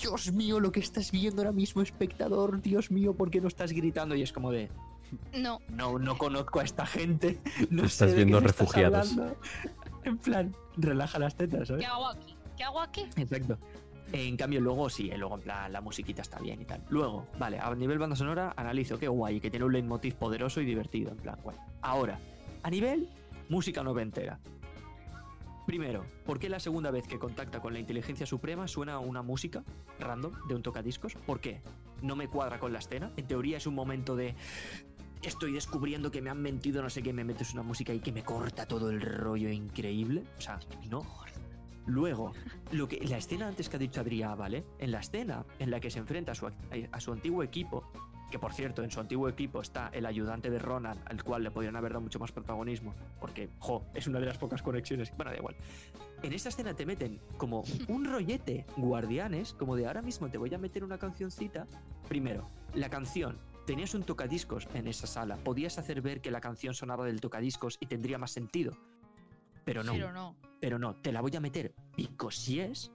Dios mío, lo que estás viendo ahora mismo, espectador, Dios mío, ¿por qué no estás gritando? Y es como de No, no, no conozco a esta gente. *laughs* No Estás sé viendo estás refugiados. hablando". *laughs* En plan, relaja las tetas, ¿sabes? ¿qué hago aquí? ¿Qué hago aquí? Exacto. En cambio, luego sí, eh, luego en plan la musiquita está bien y tal. Luego, vale, a nivel banda sonora, analizo qué guay, que tiene un leitmotiv poderoso y divertido, en plan, guay. Ahora, a nivel música noventera. Primero, ¿por qué la segunda vez que contacta con la inteligencia suprema suena una música random de un tocadiscos? ¿Por qué? No me cuadra con la escena. En teoría es un momento de estoy descubriendo que me han mentido, no sé qué, me metes una música y que me corta todo el rollo increíble. O sea, no. Luego, lo que, la escena antes que ha dicho Adrián, ¿vale? En la escena en la que se enfrenta a su, a su antiguo equipo, que por cierto, en su antiguo equipo está el ayudante de Ronan, al cual le podrían haber dado mucho más protagonismo, porque, jo, es una de las pocas conexiones. Bueno, da igual. En esta escena te meten como un rollete guardianes, como de ahora mismo te voy a meter una cancioncita. Primero, la canción. Tenías un tocadiscos en esa sala. Podías hacer ver que la canción sonaba del tocadiscos y tendría más sentido. Pero no. Pero no. Pero no, te la voy a meter because yes.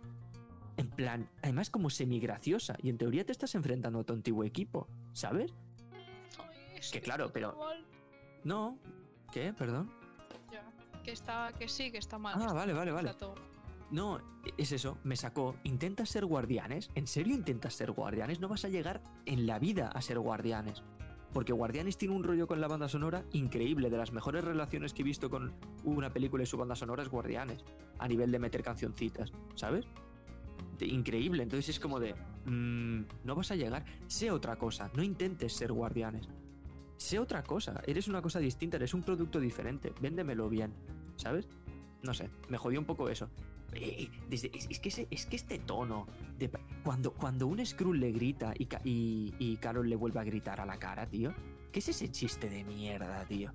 En plan, además como semi-graciosa. Y en teoría te estás enfrentando a tu antiguo equipo, ¿sabes? Ay, es Que claro, pero- mal. No. ¿Qué? Perdón. Ya. Que está, que sí, que está mal. Ah, está vale, vale, vale. todo- No, es eso, me sacó. ¿Intentas ser guardianes? ¿En serio intentas ser guardianes? No vas a llegar en la vida a ser guardianes. Porque Guardianes tiene un rollo con la banda sonora increíble. De las mejores relaciones que he visto con una película y su banda sonora es Guardianes. A nivel de meter cancioncitas, ¿sabes? De- increíble. Entonces es como de. mm, no vas a llegar. Sé otra cosa. No intentes ser Guardianes. Sé otra cosa. Eres una cosa distinta. Eres un producto diferente. Véndemelo bien. ¿Sabes? No sé. Me jodió un poco eso. Eh, desde- es, que ese- es que este tono de cuando, cuando un Skrull le grita y, y, y Carol le vuelve a gritar a la cara, tío. ¿Qué es ese chiste de mierda, tío?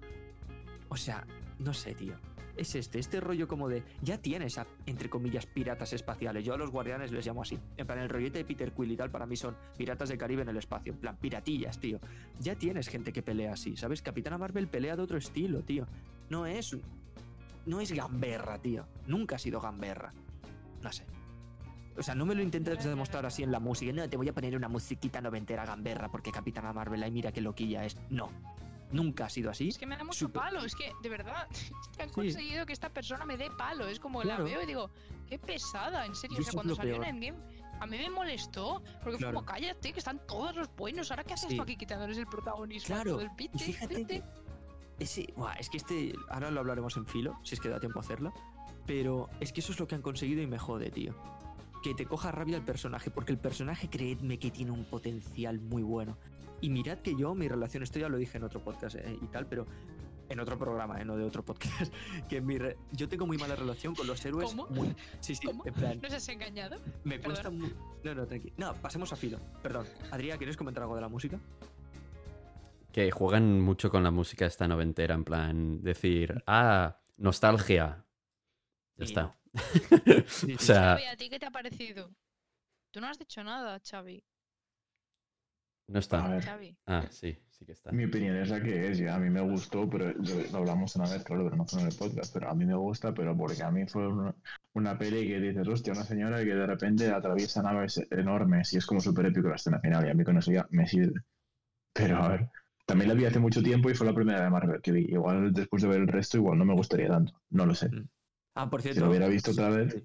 O sea, no sé, tío. Es este, este rollo como de. Ya tienes entre comillas, piratas espaciales. Yo a los guardianes les llamo así. En plan, el rollete de Peter Quill y tal, para mí son piratas del Caribe en el espacio. En plan, piratillas, tío. Ya tienes gente que pelea así, ¿sabes? Capitana Marvel pelea de otro estilo, tío. No es. No es gamberra, tío. Nunca ha sido gamberra. No sé. O sea, no me lo intentes demostrar así en la música. No, te voy a poner una musiquita noventera gamberra porque Capitana Marvel, ay, mira qué loquilla es. No. Nunca ha sido así. Es que me da mucho Súper. palo, es que de verdad *laughs* han Sí. conseguido que esta persona me dé palo. Es como Claro. la veo y digo, qué pesada, en serio. Y O sea, cuando salió en. Endgame, a mí me molestó, porque Claro. fue como, cállate, que están todos los buenos. Ahora, ¿qué haces Sí. tú aquí quitándoles el protagonismo? Claro, todo el y fíjate que ese, buah, es que este, ahora lo hablaremos en filo, si es que da tiempo a hacerlo, pero es que eso es lo que han conseguido y me jode, tío. Que te coja rabia el personaje, porque el personaje, creedme que tiene un potencial muy bueno. Y mirad que yo, mi relación, esto ya lo dije en otro podcast eh, y tal, pero en otro programa, eh, no de otro podcast, *laughs* que mi re- yo tengo muy mala relación con los héroes. ¿Cómo? Muy, sí, sí, ¿Cómo? en plan, ¿Nos has engañado? me cuesta Perdón. muy... No, no, tranqui. No, pasemos a filo. Perdón. Adrián, ¿quieres comentar algo de la música? Que juegan mucho con la música esta noventera, en plan, decir, ah, nostalgia. Ya está. Sí, *laughs* sí, o sea, Xavi, ¿a ti qué te ha parecido? Tú no has dicho nada, Xavi. no A está. Ah, sí, sí que está. mi opinión es la que es. Ya a mí me gustó, pero lo, lo hablamos una vez, claro, pero no fue en el podcast. Pero a mí me gusta, pero porque a mí fue una, una peli que dices, hostia, una señora que de repente atraviesa naves enormes y es como súper épico la escena final. Y a mí con eso ya me sirve. Pero a ver, también la vi hace mucho tiempo y fue la primera de Marvel que vi. Igual después de ver el resto, igual no me gustaría tanto. No lo sé. Ah, por Si cierto. lo hubiera visto otra vez,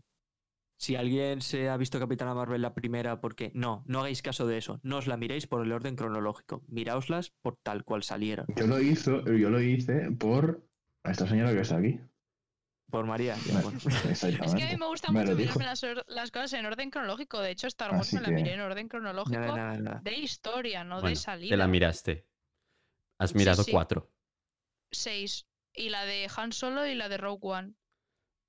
Si alguien se ha visto Capitana Marvel la primera, porque no, no hagáis caso de eso. No os la miréis por el orden cronológico. Miraoslas por tal cual salieron. yo lo hizo, yo lo hice por esta señora que está aquí. Por María. bueno. *laughs* Es que a mí me gusta mucho mirarme las, cosas en orden cronológico. De hecho, Star Wars Así me la que- miré en orden cronológico Nada, nada, nada. de historia, no de salida. te la miraste. Has Sí, mirado sí. cuatro. Seis. Y la de Han Solo y la de Rogue One.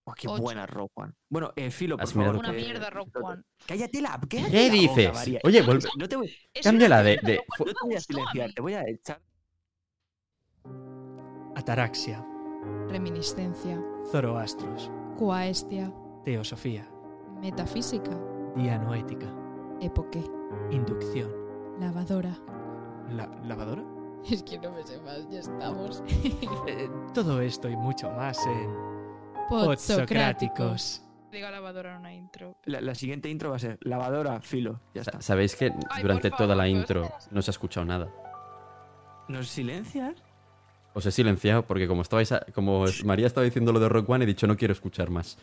Oh, qué Ocho. buena Rogue One. Bueno, eh, Filo, por Has favor. mirado Una que- mierda Rogue One. Cállate la, cállate ¿Qué la boca, dices? María. Oye, vuelve- No te voy, Cámbiala de- de- no te voy a silenciar, te voy a echar. Ataraxia, Reminiscencia. Zoroastros, Coaestia. Teosofía, Metafísica. Dianoética, Epoque. Inducción. Lavadora. La, ¿Lavadora? *laughs* Es que no me sé más, ya estamos. *laughs* Eh, todo esto y mucho más en Podsocráticos. Diga lavadora en una intro. La, la siguiente intro va a ser lavadora, Filo. Ya está. Sabéis que Ay, durante toda la intro no se ha escuchado nada. ¿Nos silencias? Os he silenciado porque como estabais a- como María estaba diciendo lo de Rock One he dicho no quiero escuchar más.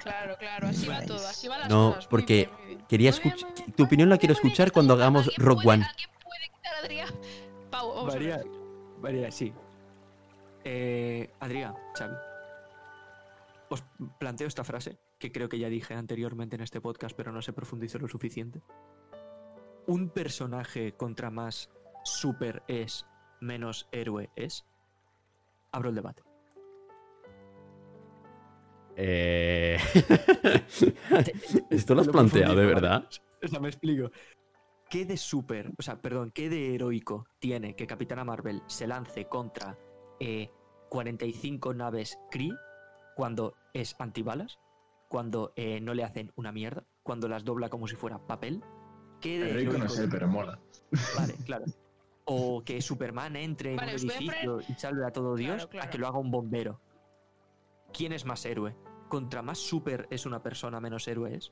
Claro, claro, así va todo, así van las No, cosas. muy porque bien, muy bien. Quería escuchar tu opinión la quiero ¿Alguien puede escuchar cuando hagamos Rock puede- One. Adrián? Pau, vamos a María, ver. María, sí. Eh, Adrián, Xavi. Os planteo esta frase, que creo que ya dije anteriormente en este podcast, pero no se profundizó lo suficiente. ¿Un personaje contra más super es menos héroe es? Abro el debate. Eh... *laughs* *laughs* Esto lo has planteado, de verdad. O sea, me explico. ¿Qué de súper, o sea, perdón, qué de heroico tiene que Capitana Marvel se lance contra eh, 45 naves Kree cuando es antibalas? Cuando eh, no le hacen una mierda? Cuando las dobla como si fuera papel? ¿Qué de Heroico no heroico sé, pero mola. Vale, claro. O que Superman entre Vale, en un edificio y salve a todo Dios claro. a que lo haga un bombero. ¿Quién es más héroe? ¿Contra más super es una persona, menos héroe es?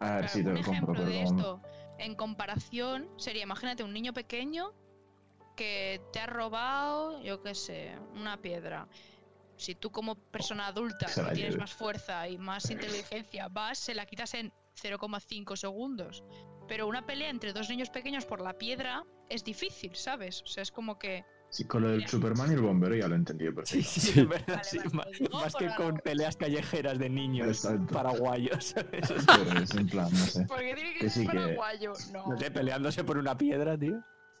A ver Claro, si te un lo compro, ejemplo pero de esto, en comparación, sería, imagínate un niño pequeño que te ha robado, yo qué sé, una piedra. Si tú como persona adulta que tienes más fuerza y más inteligencia vas, se la quitas en 0,5 segundos. Pero una pelea entre dos niños pequeños por la piedra es difícil, ¿sabes? O sea, es como que... Sí, con lo del Superman y el bombero ya lo he entendido perfecto. sí, verdad, Vale, sí, vale, ma- lo digo más que algo. con peleas callejeras de niños Exacto. paraguayos. Pero es en plan, no sé. ¿Por qué tiene que Que ser sí que- paraguayo? No. No sé, peleándose por una piedra, tío. *laughs*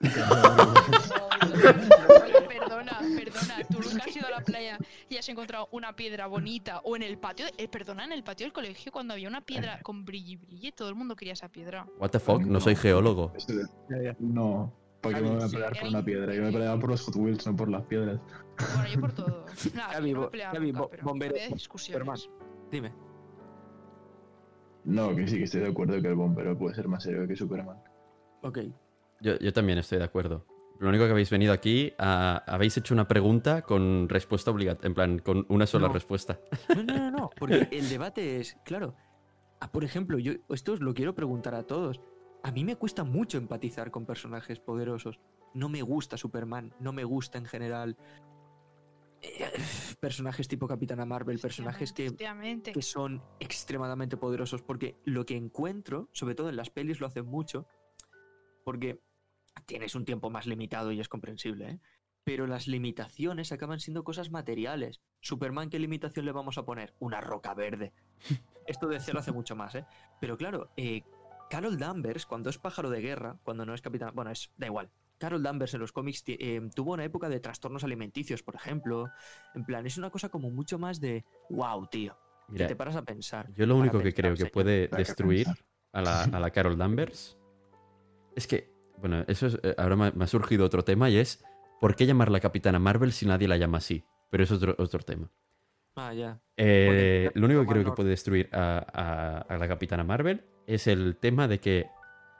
Perdona, perdona, tú nunca has ido a la playa y has encontrado una piedra bonita o en el patio, eh, perdona, en el patio del colegio cuando había una piedra con brilli brilli, todo el mundo quería esa piedra. What the fuck, no soy geólogo. Esto de- No, porque me voy a pelear por una piedra. Yo me peleaba por los Hot Wheels, no por las piedras. Bueno, yo por todo. *laughs* Nada, no bo- bo- pero bombero, bo- discusiones. Dime. No, que sí, que estoy de acuerdo que el bombero puede ser más héroe que Superman. Ok. Yo, yo también estoy de acuerdo. Lo único que habéis venido aquí, a- habéis hecho una pregunta con respuesta obligatoria, en plan, con una sola No. respuesta. No, no, no, no, porque *laughs* el debate es, claro. por ejemplo, yo esto os lo quiero preguntar a todos. A mí me cuesta mucho empatizar con personajes poderosos. No me gusta Superman, no me gusta en general eh, personajes tipo Capitana Marvel, personajes que, que son extremadamente poderosos, porque lo que encuentro, sobre todo en las pelis, lo hacen mucho, porque tienes un tiempo más limitado y es comprensible, ¿eh? pero las limitaciones acaban siendo cosas materiales. Superman, ¿qué limitación le vamos a poner? Una roca verde. *laughs* Esto de cero hace mucho más, ¿eh? Pero claro, eh, Carol Danvers, cuando es pájaro de guerra, cuando no es capitán, bueno, es da igual. Carol Danvers en los cómics eh, tuvo una época de trastornos alimenticios, por ejemplo. En plan, es una cosa como mucho más de, wow, tío. Que te paras a pensar. yo lo único que pensar, creo que señor. puede destruir a la, a la *laughs* Carol Danvers es que, bueno, eso es, eh, ahora me, ha surgido otro tema y es, ¿por qué llamarla Capitana Marvel si nadie la llama así? Pero eso es otro, otro tema. Ah, ya. Eh, lo único que creo que puede destruir a, a- a la Capitana Marvel es el tema de que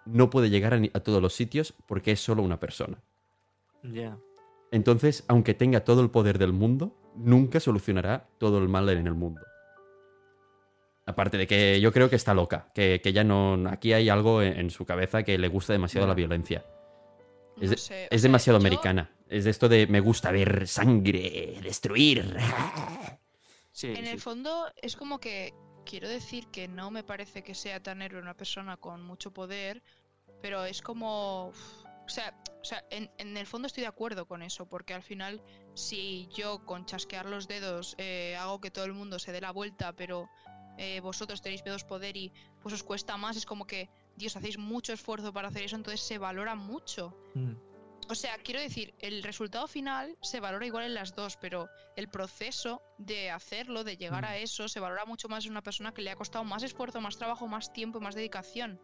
no puede llegar a, todos los sitios porque es solo una persona. Ya. Entonces, aunque tenga todo el poder del mundo, nunca solucionará todo el mal en el mundo. Aparte de que yo creo que está loca, que, que ya no. Aquí hay algo en, en su cabeza que le gusta demasiado la violencia. No Es, de- sé, es sea, demasiado yo- americana. Es de esto de me gusta ver sangre, destruir. Sí, En sí. el fondo es como que quiero decir que no me parece que sea tan héroe una persona con mucho poder, pero es como... O sea, o sea en, en el fondo estoy de acuerdo con eso, porque al final si yo con chasquear los dedos eh, hago que todo el mundo se dé la vuelta, pero eh, vosotros tenéis menos poder y pues os cuesta más, es como que, Dios, hacéis mucho esfuerzo para hacer eso, entonces se valora mucho. Mm. O sea, quiero decir, el resultado final se valora igual en las dos, pero el proceso de hacerlo, de llegar a Mm. eso, se valora mucho más en una persona que le ha costado más esfuerzo, más trabajo, más tiempo y más dedicación.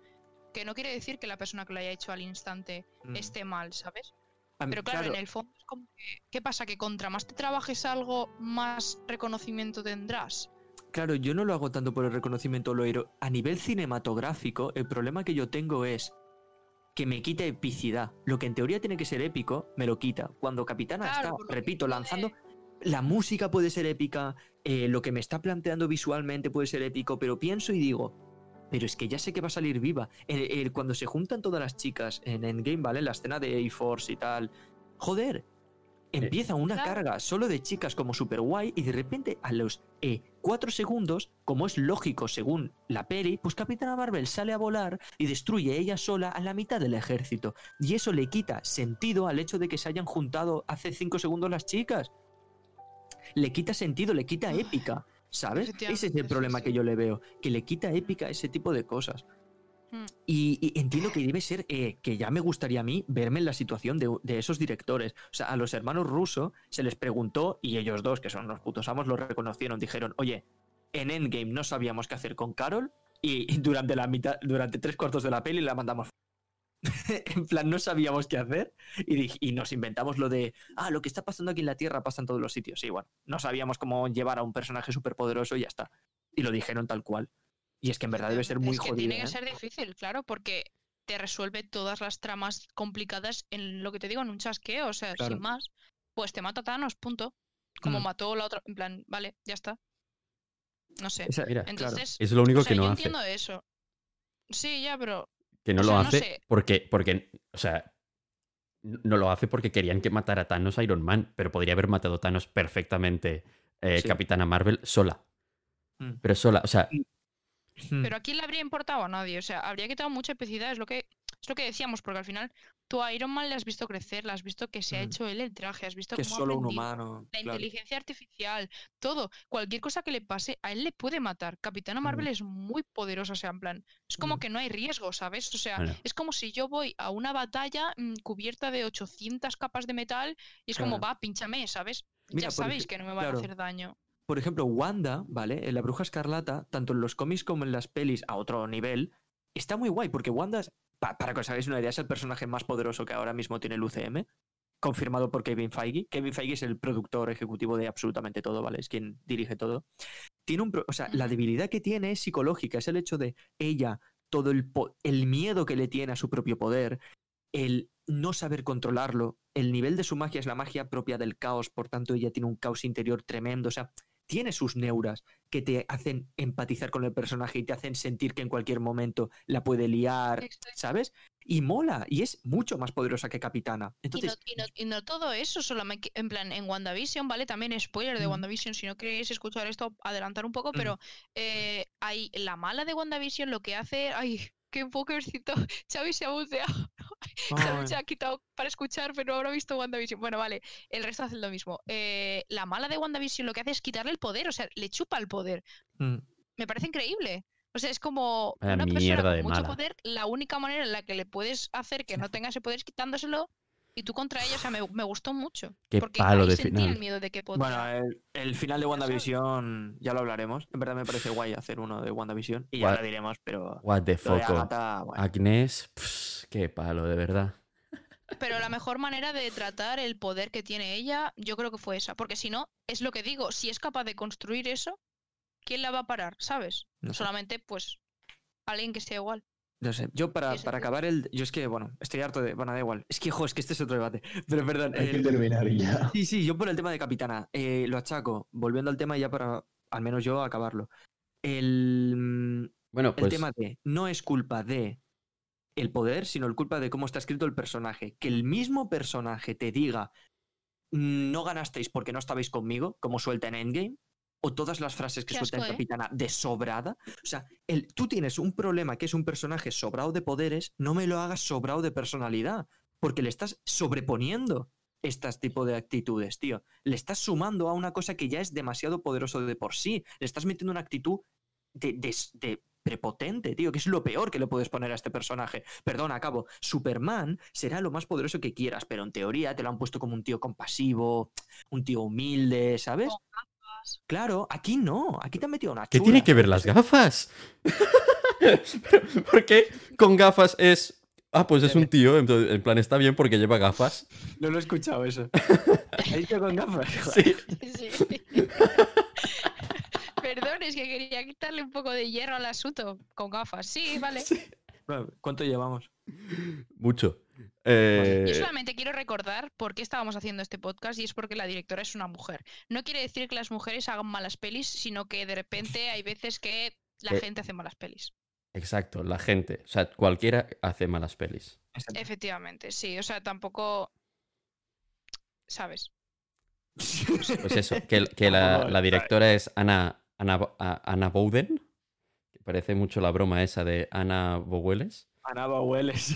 Que no quiere decir que la persona que lo haya hecho al instante Mm. esté mal, ¿sabes? Mí- Pero claro, en el fondo es como que, ¿qué pasa? Que contra más te trabajes algo, más reconocimiento tendrás. Claro, yo no lo hago tanto por el reconocimiento lo A nivel cinematográfico, el problema que yo tengo es que me quita epicidad. Lo que en teoría tiene que ser épico, me lo quita. Cuando Capitana Claro, está, repito, lanzando... La música puede ser épica, eh, lo que me está planteando visualmente puede ser épico, pero pienso y digo, pero es que ya sé que va a salir viva. El- el- cuando se juntan todas las chicas en Endgame, ¿vale? En la escena de A-Force y tal. Joder, empieza una Claro. carga solo de chicas como super guay y de repente a los eh, cuatro segundos, como es lógico según la peli, pues Capitana Marvel sale a volar y destruye ella sola a la mitad del ejército. Y eso le quita sentido al hecho de que se hayan juntado hace cinco segundos las chicas. Le quita sentido, le quita épica, ¿sabes? Ese es el problema que yo le veo, que le quita épica ese tipo de cosas. Hmm. Y, entiendo que debe ser eh, que ya me gustaría a mí verme en la situación de, esos directores. O sea, a los hermanos rusos se les preguntó y ellos dos, que son los putos amos, lo reconocieron. Dijeron, oye, En Endgame no sabíamos qué hacer con Carol y durante la mitad, durante tres cuartos de la peli la mandamos. *laughs* en plan, no sabíamos qué hacer y, y nos inventamos lo de, ah, lo que está pasando aquí en la Tierra pasa en todos los sitios. Sí, bueno, no sabíamos cómo llevar a un personaje superpoderoso y ya está. Y lo dijeron tal cual. Y es que en verdad debe ser muy es que jodido. tiene que ¿eh? ser difícil, claro, porque te resuelve todas las tramas complicadas en lo que te digo, en un chasqueo, o sea, Claro. sin más. Pues te mata Thanos, punto. Como Mm. mató la otra, en plan, vale, ya está. No sé. Esa- Mira, claro. Entonces, Es lo único o sea, que no yo hace. entiendo eso. Sí, ya, pero Que no o lo sea, no hace sé. porque, porque, o sea, no lo hace porque querían que matara a Thanos Iron Man, pero podría haber matado a Thanos perfectamente eh, Sí. Capitana Marvel sola. Mm. Pero sola, o sea, Mm. Pero a quién le habría importado a nadie. O sea, habría quitado mucha epicidad. Es lo que, es lo que decíamos, porque al final tú a Iron Man le has visto crecer, le has visto que se ha Mm. hecho él el traje, has visto que es ha solo un humano. La claro. inteligencia artificial, todo, cualquier cosa que le pase, a él le puede matar. Capitana Marvel es muy poderosa, o sea, en plan, es como Mm. que no hay riesgo, ¿sabes? O sea, Bueno. es como si yo voy a una batalla mm, cubierta de 800 capas de metal y es como, va, pínchame, ¿sabes? Mira, ya sabéis que no me van claro. a hacer daño. Por ejemplo, Wanda, ¿vale? En la Bruja Escarlata, tanto en los cómics como en las pelis a otro nivel, está muy guay, porque Wanda, es- pa- para que os hagáis una idea, es el personaje más poderoso que ahora mismo tiene el UCM, confirmado por Kevin Feige. Kevin Feige es el productor ejecutivo de absolutamente todo, ¿vale? Es quien dirige todo. Tiene un, o sea, la debilidad que tiene es psicológica, es el hecho de ella, todo el, el miedo que le tiene a su propio poder, el no saber controlarlo, el nivel de su magia es la magia propia del caos, por tanto ella tiene un caos interior tremendo, o sea, tiene sus neuras que te hacen empatizar con el personaje y te hacen sentir que en cualquier momento la puede liar. ¿sabes? Y mola, y es mucho más poderosa que Capitana. Y no, Entonces, y no- y no todo eso, solamente en plan, en WandaVision, ¿vale? También spoiler de Mm. WandaVision, si no queréis escuchar esto, adelantar un poco, Mm. pero eh, hay la mala de WandaVision lo que hace. Ay, qué pokercito. *laughs* Xavi se ha buceado. Xavi ay, se ha quitado para escuchar, pero ahora ha visto WandaVision. Bueno, vale, el resto hace lo mismo. Eh, la mala de WandaVision lo que hace es quitarle el poder, o sea, le chupa el poder. mm, Me parece increíble. O sea, es como Vaya una persona mierda con de mucho mala. poder, la única manera en la que le puedes hacer que no tenga ese poder es quitándoselo y tú contra ella. O sea, me, me gustó mucho. Qué porque palo ahí de sentí final. el miedo de que Bueno, podía. el, el final de Ya. WandaVision ya lo hablaremos. En verdad me parece guay hacer uno de WandaVision y ya What- lo diremos, pero what the bueno, Agnes, pss, qué palo, de verdad. Pero la mejor manera de tratar el poder que tiene ella, yo creo que fue esa. Porque si no, es lo que digo, si es capaz de construir eso, ¿quién la va a parar? ¿Sabes? no sé. Solamente, pues, alguien que sea igual. No sé, yo para, para acabar el... Yo es que, bueno, estoy harto de... Bueno, da igual. Es que, jo, es que este es otro debate. *laughs* Pero perdón. Hay que el- terminar ya. Sí, sí, yo por el tema de Capitana. eh, lo achaco. Volviendo al tema ya para, al menos yo, acabarlo. El, Bueno, el pues tema de no es culpa de el poder, sino el culpa de cómo está escrito el personaje. Que el mismo personaje te diga "Mm, no ganasteis porque no estabais conmigo, como suelta en Endgame, o todas las frases que Qué suelta en ¿eh? Capitana de sobrada. O sea, el, tú tienes un problema que es un personaje sobrado de poderes, no me lo hagas sobrado de personalidad, porque le estás sobreponiendo estas tipo de actitudes, tío. Le estás sumando a una cosa que ya es demasiado poderoso de por sí. Le estás metiendo una actitud de, de- de prepotente, tío, que es lo peor que le puedes poner a este personaje. Perdón, acabo. Superman será lo más poderoso que quieras, pero en teoría te lo han puesto como un tío compasivo, un tío humilde, ¿sabes? Con gafas. Claro, aquí no. Aquí te han metido una ¿Qué chula. tiene que ver las gafas? *laughs* ¿Por qué con gafas es... Ah, pues es un tío, en en plan está bien porque lleva gafas. No lo he escuchado eso. *laughs* ¿Ha dicho con gafas? Sí. *laughs* Sí. Perdón, es que quería quitarle un poco de hierro al asunto con gafas. Sí, vale. ¿Cuánto llevamos? Mucho. Eh, Yo solamente quiero recordar por qué estábamos haciendo este podcast y es porque la directora es una mujer. No quiere decir que las mujeres hagan malas pelis, sino que de repente hay veces que la Eh. gente hace malas pelis. Exacto, la gente. O sea, cualquiera hace malas pelis. Exacto. Efectivamente, sí. O sea, tampoco. ¿Sabes? Pues eso, que, que la, Tampoco- la directora es Ana, Ana, a- Ana Bowden, que parece mucho la broma esa de Ana Boweles. Anaba hueles.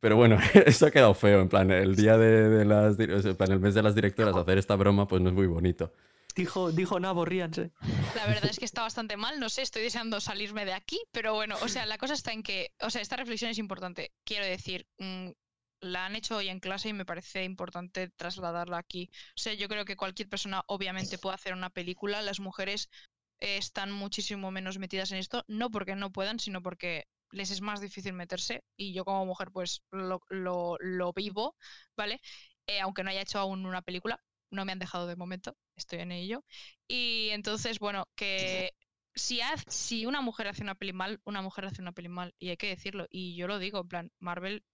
Pero bueno, *laughs* eso ha quedado feo, en plan, el día de, de las, di- o sea, en plan, el mes de las directoras hacer esta broma, pues no es muy bonito. dijo, dijo Nabo, ríanse. La verdad es que está bastante mal, no sé, estoy deseando salirme de aquí, pero bueno, o sea, la cosa está en que, o sea, esta reflexión es importante. Quiero decir, mm, la han hecho hoy en clase y me parece importante trasladarla aquí. O sea, yo creo que cualquier persona obviamente puede hacer una película. Las mujeres eh, están muchísimo menos metidas en esto, no porque no puedan, sino porque les es más difícil meterse y yo como mujer pues lo, lo- lo vivo, ¿vale? Eh, aunque no haya hecho aún una película, no me han dejado de momento, estoy en ello. Y entonces, bueno, que si, si una mujer hace una peli mal, una mujer hace una peli mal, y hay que decirlo, y yo lo digo, en plan, Marvel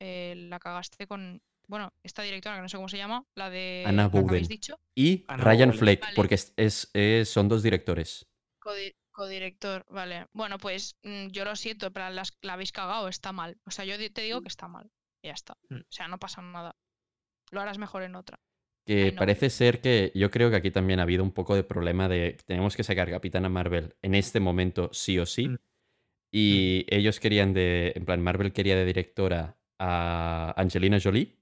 eh, la cagaste con, bueno, esta directora, que no sé cómo se llama, la de... Ana Bouden. dicho, Y Ana Ryan. Fleck, Vale. porque es, es- es- son dos directores. Codi- Codirector, vale. Bueno, pues mm, yo lo siento, pero las, la habéis cagado, está mal. O sea, yo te digo que está mal. y Ya está. Mm. O sea, no pasa nada. Lo harás mejor en otra. Que Ay, no. parece ser que yo creo que aquí también ha habido un poco de problema de que tenemos que sacar Capitana Marvel en este momento sí o sí. Mm. Y ellos querían de, en plan, Marvel quería de directora a Angelina Jolie.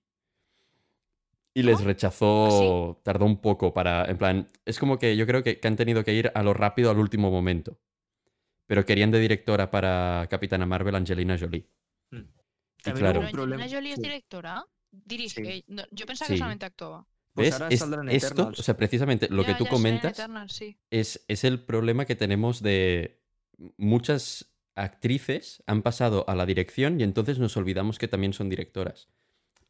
Y les ¿Ah? rechazó, tardó un poco para, en plan, es como que yo creo que, que han tenido que ir a lo rápido al último momento. Pero querían de directora para Capitana Marvel Angelina Jolie. Mm. Y claro, Pero Angelina Jolie es directora. Dirige. Sí. no, yo pensaba Sí. que solamente actuaba. Pues ¿ves? ahora Es- saldrán esto, Eternals. o sea, precisamente lo que tú en comentas Eternals, sí. es, es el problema que tenemos de muchas actrices han pasado a la dirección y entonces nos olvidamos que también son directoras.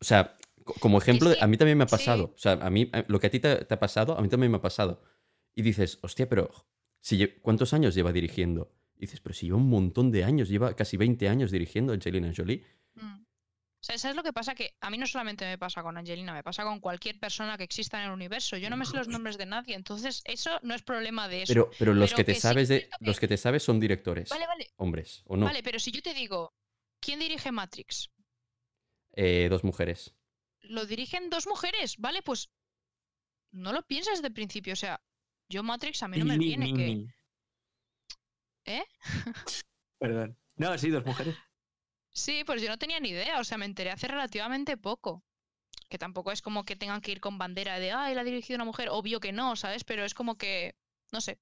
O sea, co- como ejemplo, que- a mí también me ha sí. pasado. O sea, a mí, a- lo que a ti te, te ha pasado, a mí también me ha pasado. Y dices, hostia, pero si ¿cuántos años lleva dirigiendo? Y dices, pero si lleva un montón de años, lleva casi 20 años dirigiendo Angelina Jolie. Mm. O sea, ¿sabes lo que pasa? Que a mí no solamente me pasa con Angelina, me pasa con cualquier persona que exista en el universo. Yo no me sé los nombres de nadie, entonces eso no es problema de eso. Pero, pero los Pero que te que sabes es de, que- los que te sabes son directores, Vale, vale, hombres, ¿o no? vale, pero si yo te digo, ¿quién dirige Matrix? Eh, dos mujeres. Lo dirigen dos mujeres, ¿vale? Pues no lo piensas de principio, o sea, yo Matrix a mí no me Ni- viene ni- que... ni. ¿Eh? *laughs* Perdón. No, sí, dos mujeres. Sí, pues yo no tenía ni idea, o sea, me enteré hace relativamente poco. Que tampoco es como que tengan que ir con bandera de, ay, la ha dirigido una mujer, obvio que no, ¿sabes? Pero es como que, no sé.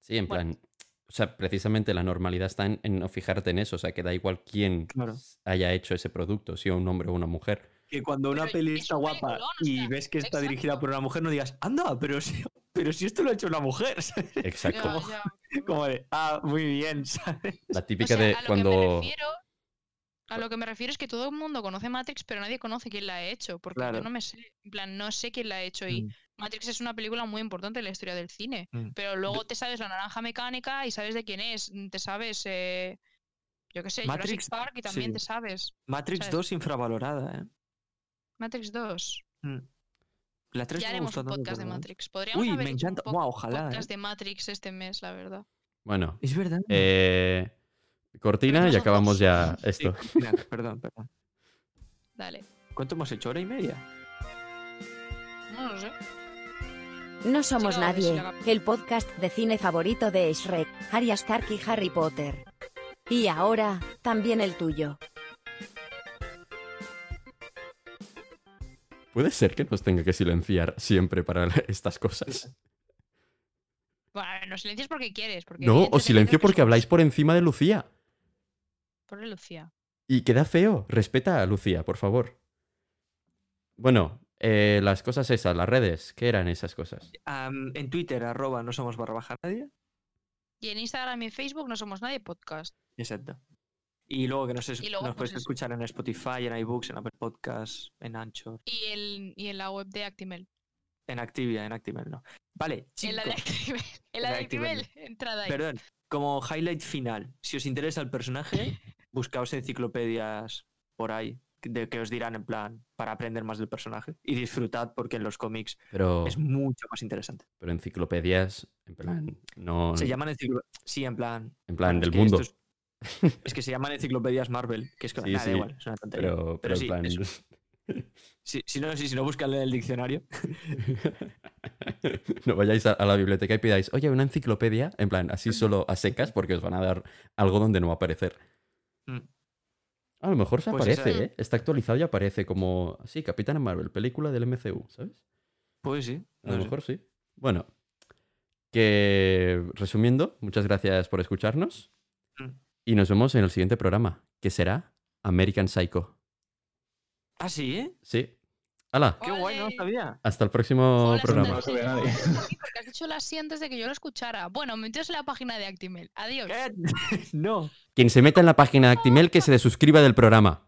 Sí, en Bueno. plan. O sea, precisamente la normalidad está en, en no fijarte en eso. O sea, que da igual quién Claro. haya hecho ese producto, si un hombre o una mujer. Que cuando una Pero peli es está guapa peliculón, o y sea, ves que está exacto. dirigida por una mujer, no digas, anda, pero si, pero si esto lo ha hecho una mujer. *laughs* ¿sabes? Exacto. Ya, Como- ya, Como de, ah, muy bien, *laughs* ¿sabes? La O típica sea, de a lo que me cuando. refiero, a lo que me refiero es que todo el mundo conoce Matrix, pero nadie conoce quién la ha hecho, porque Claro. yo no me sé, en plan, no sé quién la ha hecho y Mm. Matrix es una película muy importante en la historia del cine, Mm. pero luego te sabes la naranja mecánica y sabes de quién es, te sabes, eh, yo qué sé, Matrix, Jurassic Park y también sí. te sabes. Matrix ¿sabes? 2 infravalorada, ¿eh? Matrix 2. Mm. La 3 Ya me haremos un tanto, podcast de pero- Matrix. Podríamos Uy, haber me hecho un encanta. po- Buah, ojalá, podcast ¿eh? de Matrix este mes, la verdad. Bueno, Es verdad. eh, cortina y acabamos ya Sí, esto. *laughs* perdón, perdón. Dale. ¿Cuánto hemos hecho? ¿Hora y media? No lo sé. No somos nadie, el podcast de cine favorito de Shrek, Arya Stark y Harry Potter. Y ahora, también el tuyo. Puede ser que nos tenga que silenciar siempre para *laughs* estas cosas. Bueno, no silencias porque quieres. Porque No, os silencio porque somos- habláis por encima de Lucía. Pobre Lucía. Y queda feo. Respeta a Lucía, por favor. Bueno, eh, las cosas esas, las redes, ¿qué eran esas cosas? En Twitter, arroba no somos barra baja nadie. Y en Instagram y en Facebook no somos nadie podcast. Exacto. Y luego que nos, es- Y luego, nos pues eso. escuchar en Spotify, en iBooks, en Apple Podcasts, en Anchor, Y, el, y en la web de Actimel. en Activia, en Actimel no. Vale, En la de chicos, Actimel. *laughs* En la de Actimel. Actimel. Entrada ahí. perdón, como highlight final, si os interesa el personaje, *laughs* buscaos enciclopedias por ahí de que os dirán en plan para aprender más del personaje y disfrutad porque en los cómics Pero, es mucho más interesante. pero enciclopedias, en plan, no. Se llaman enciclopedias, sí, en plan, En plan, del mundo. Es, es que se llaman enciclopedias Marvel, que es que *laughs* Sí, nada, da sí, igual, es una tontería. Pero, pero, sí, en plan. eso. *laughs* Si, si no, si, si no buscan en el diccionario. *laughs* no vayáis a, a la biblioteca y pidáis, oye, una enciclopedia, en plan, así solo a secas, porque os van a dar algo donde no va a aparecer. Mm. A lo mejor se pues aparece, ¿eh? ¿eh? Está actualizado y aparece como, sí, Capitana Marvel, película del MCU, ¿sabes? Pues sí. A lo pues mejor sí. Bueno, que resumiendo, muchas gracias por escucharnos mm. y nos vemos en el siguiente programa, que será American Psycho. ¿Ah, sí? Sí. ¡Hala! ¡Qué bueno! No sabía. Hasta el próximo programa. No sabía nadie. *laughs* Porque has dicho la sí antes de que yo lo escuchara. Bueno, me en la página de Actimel. Adiós. ¿Qué? *laughs* No. Quien se meta en la página de Actimel que se desuscriba del programa.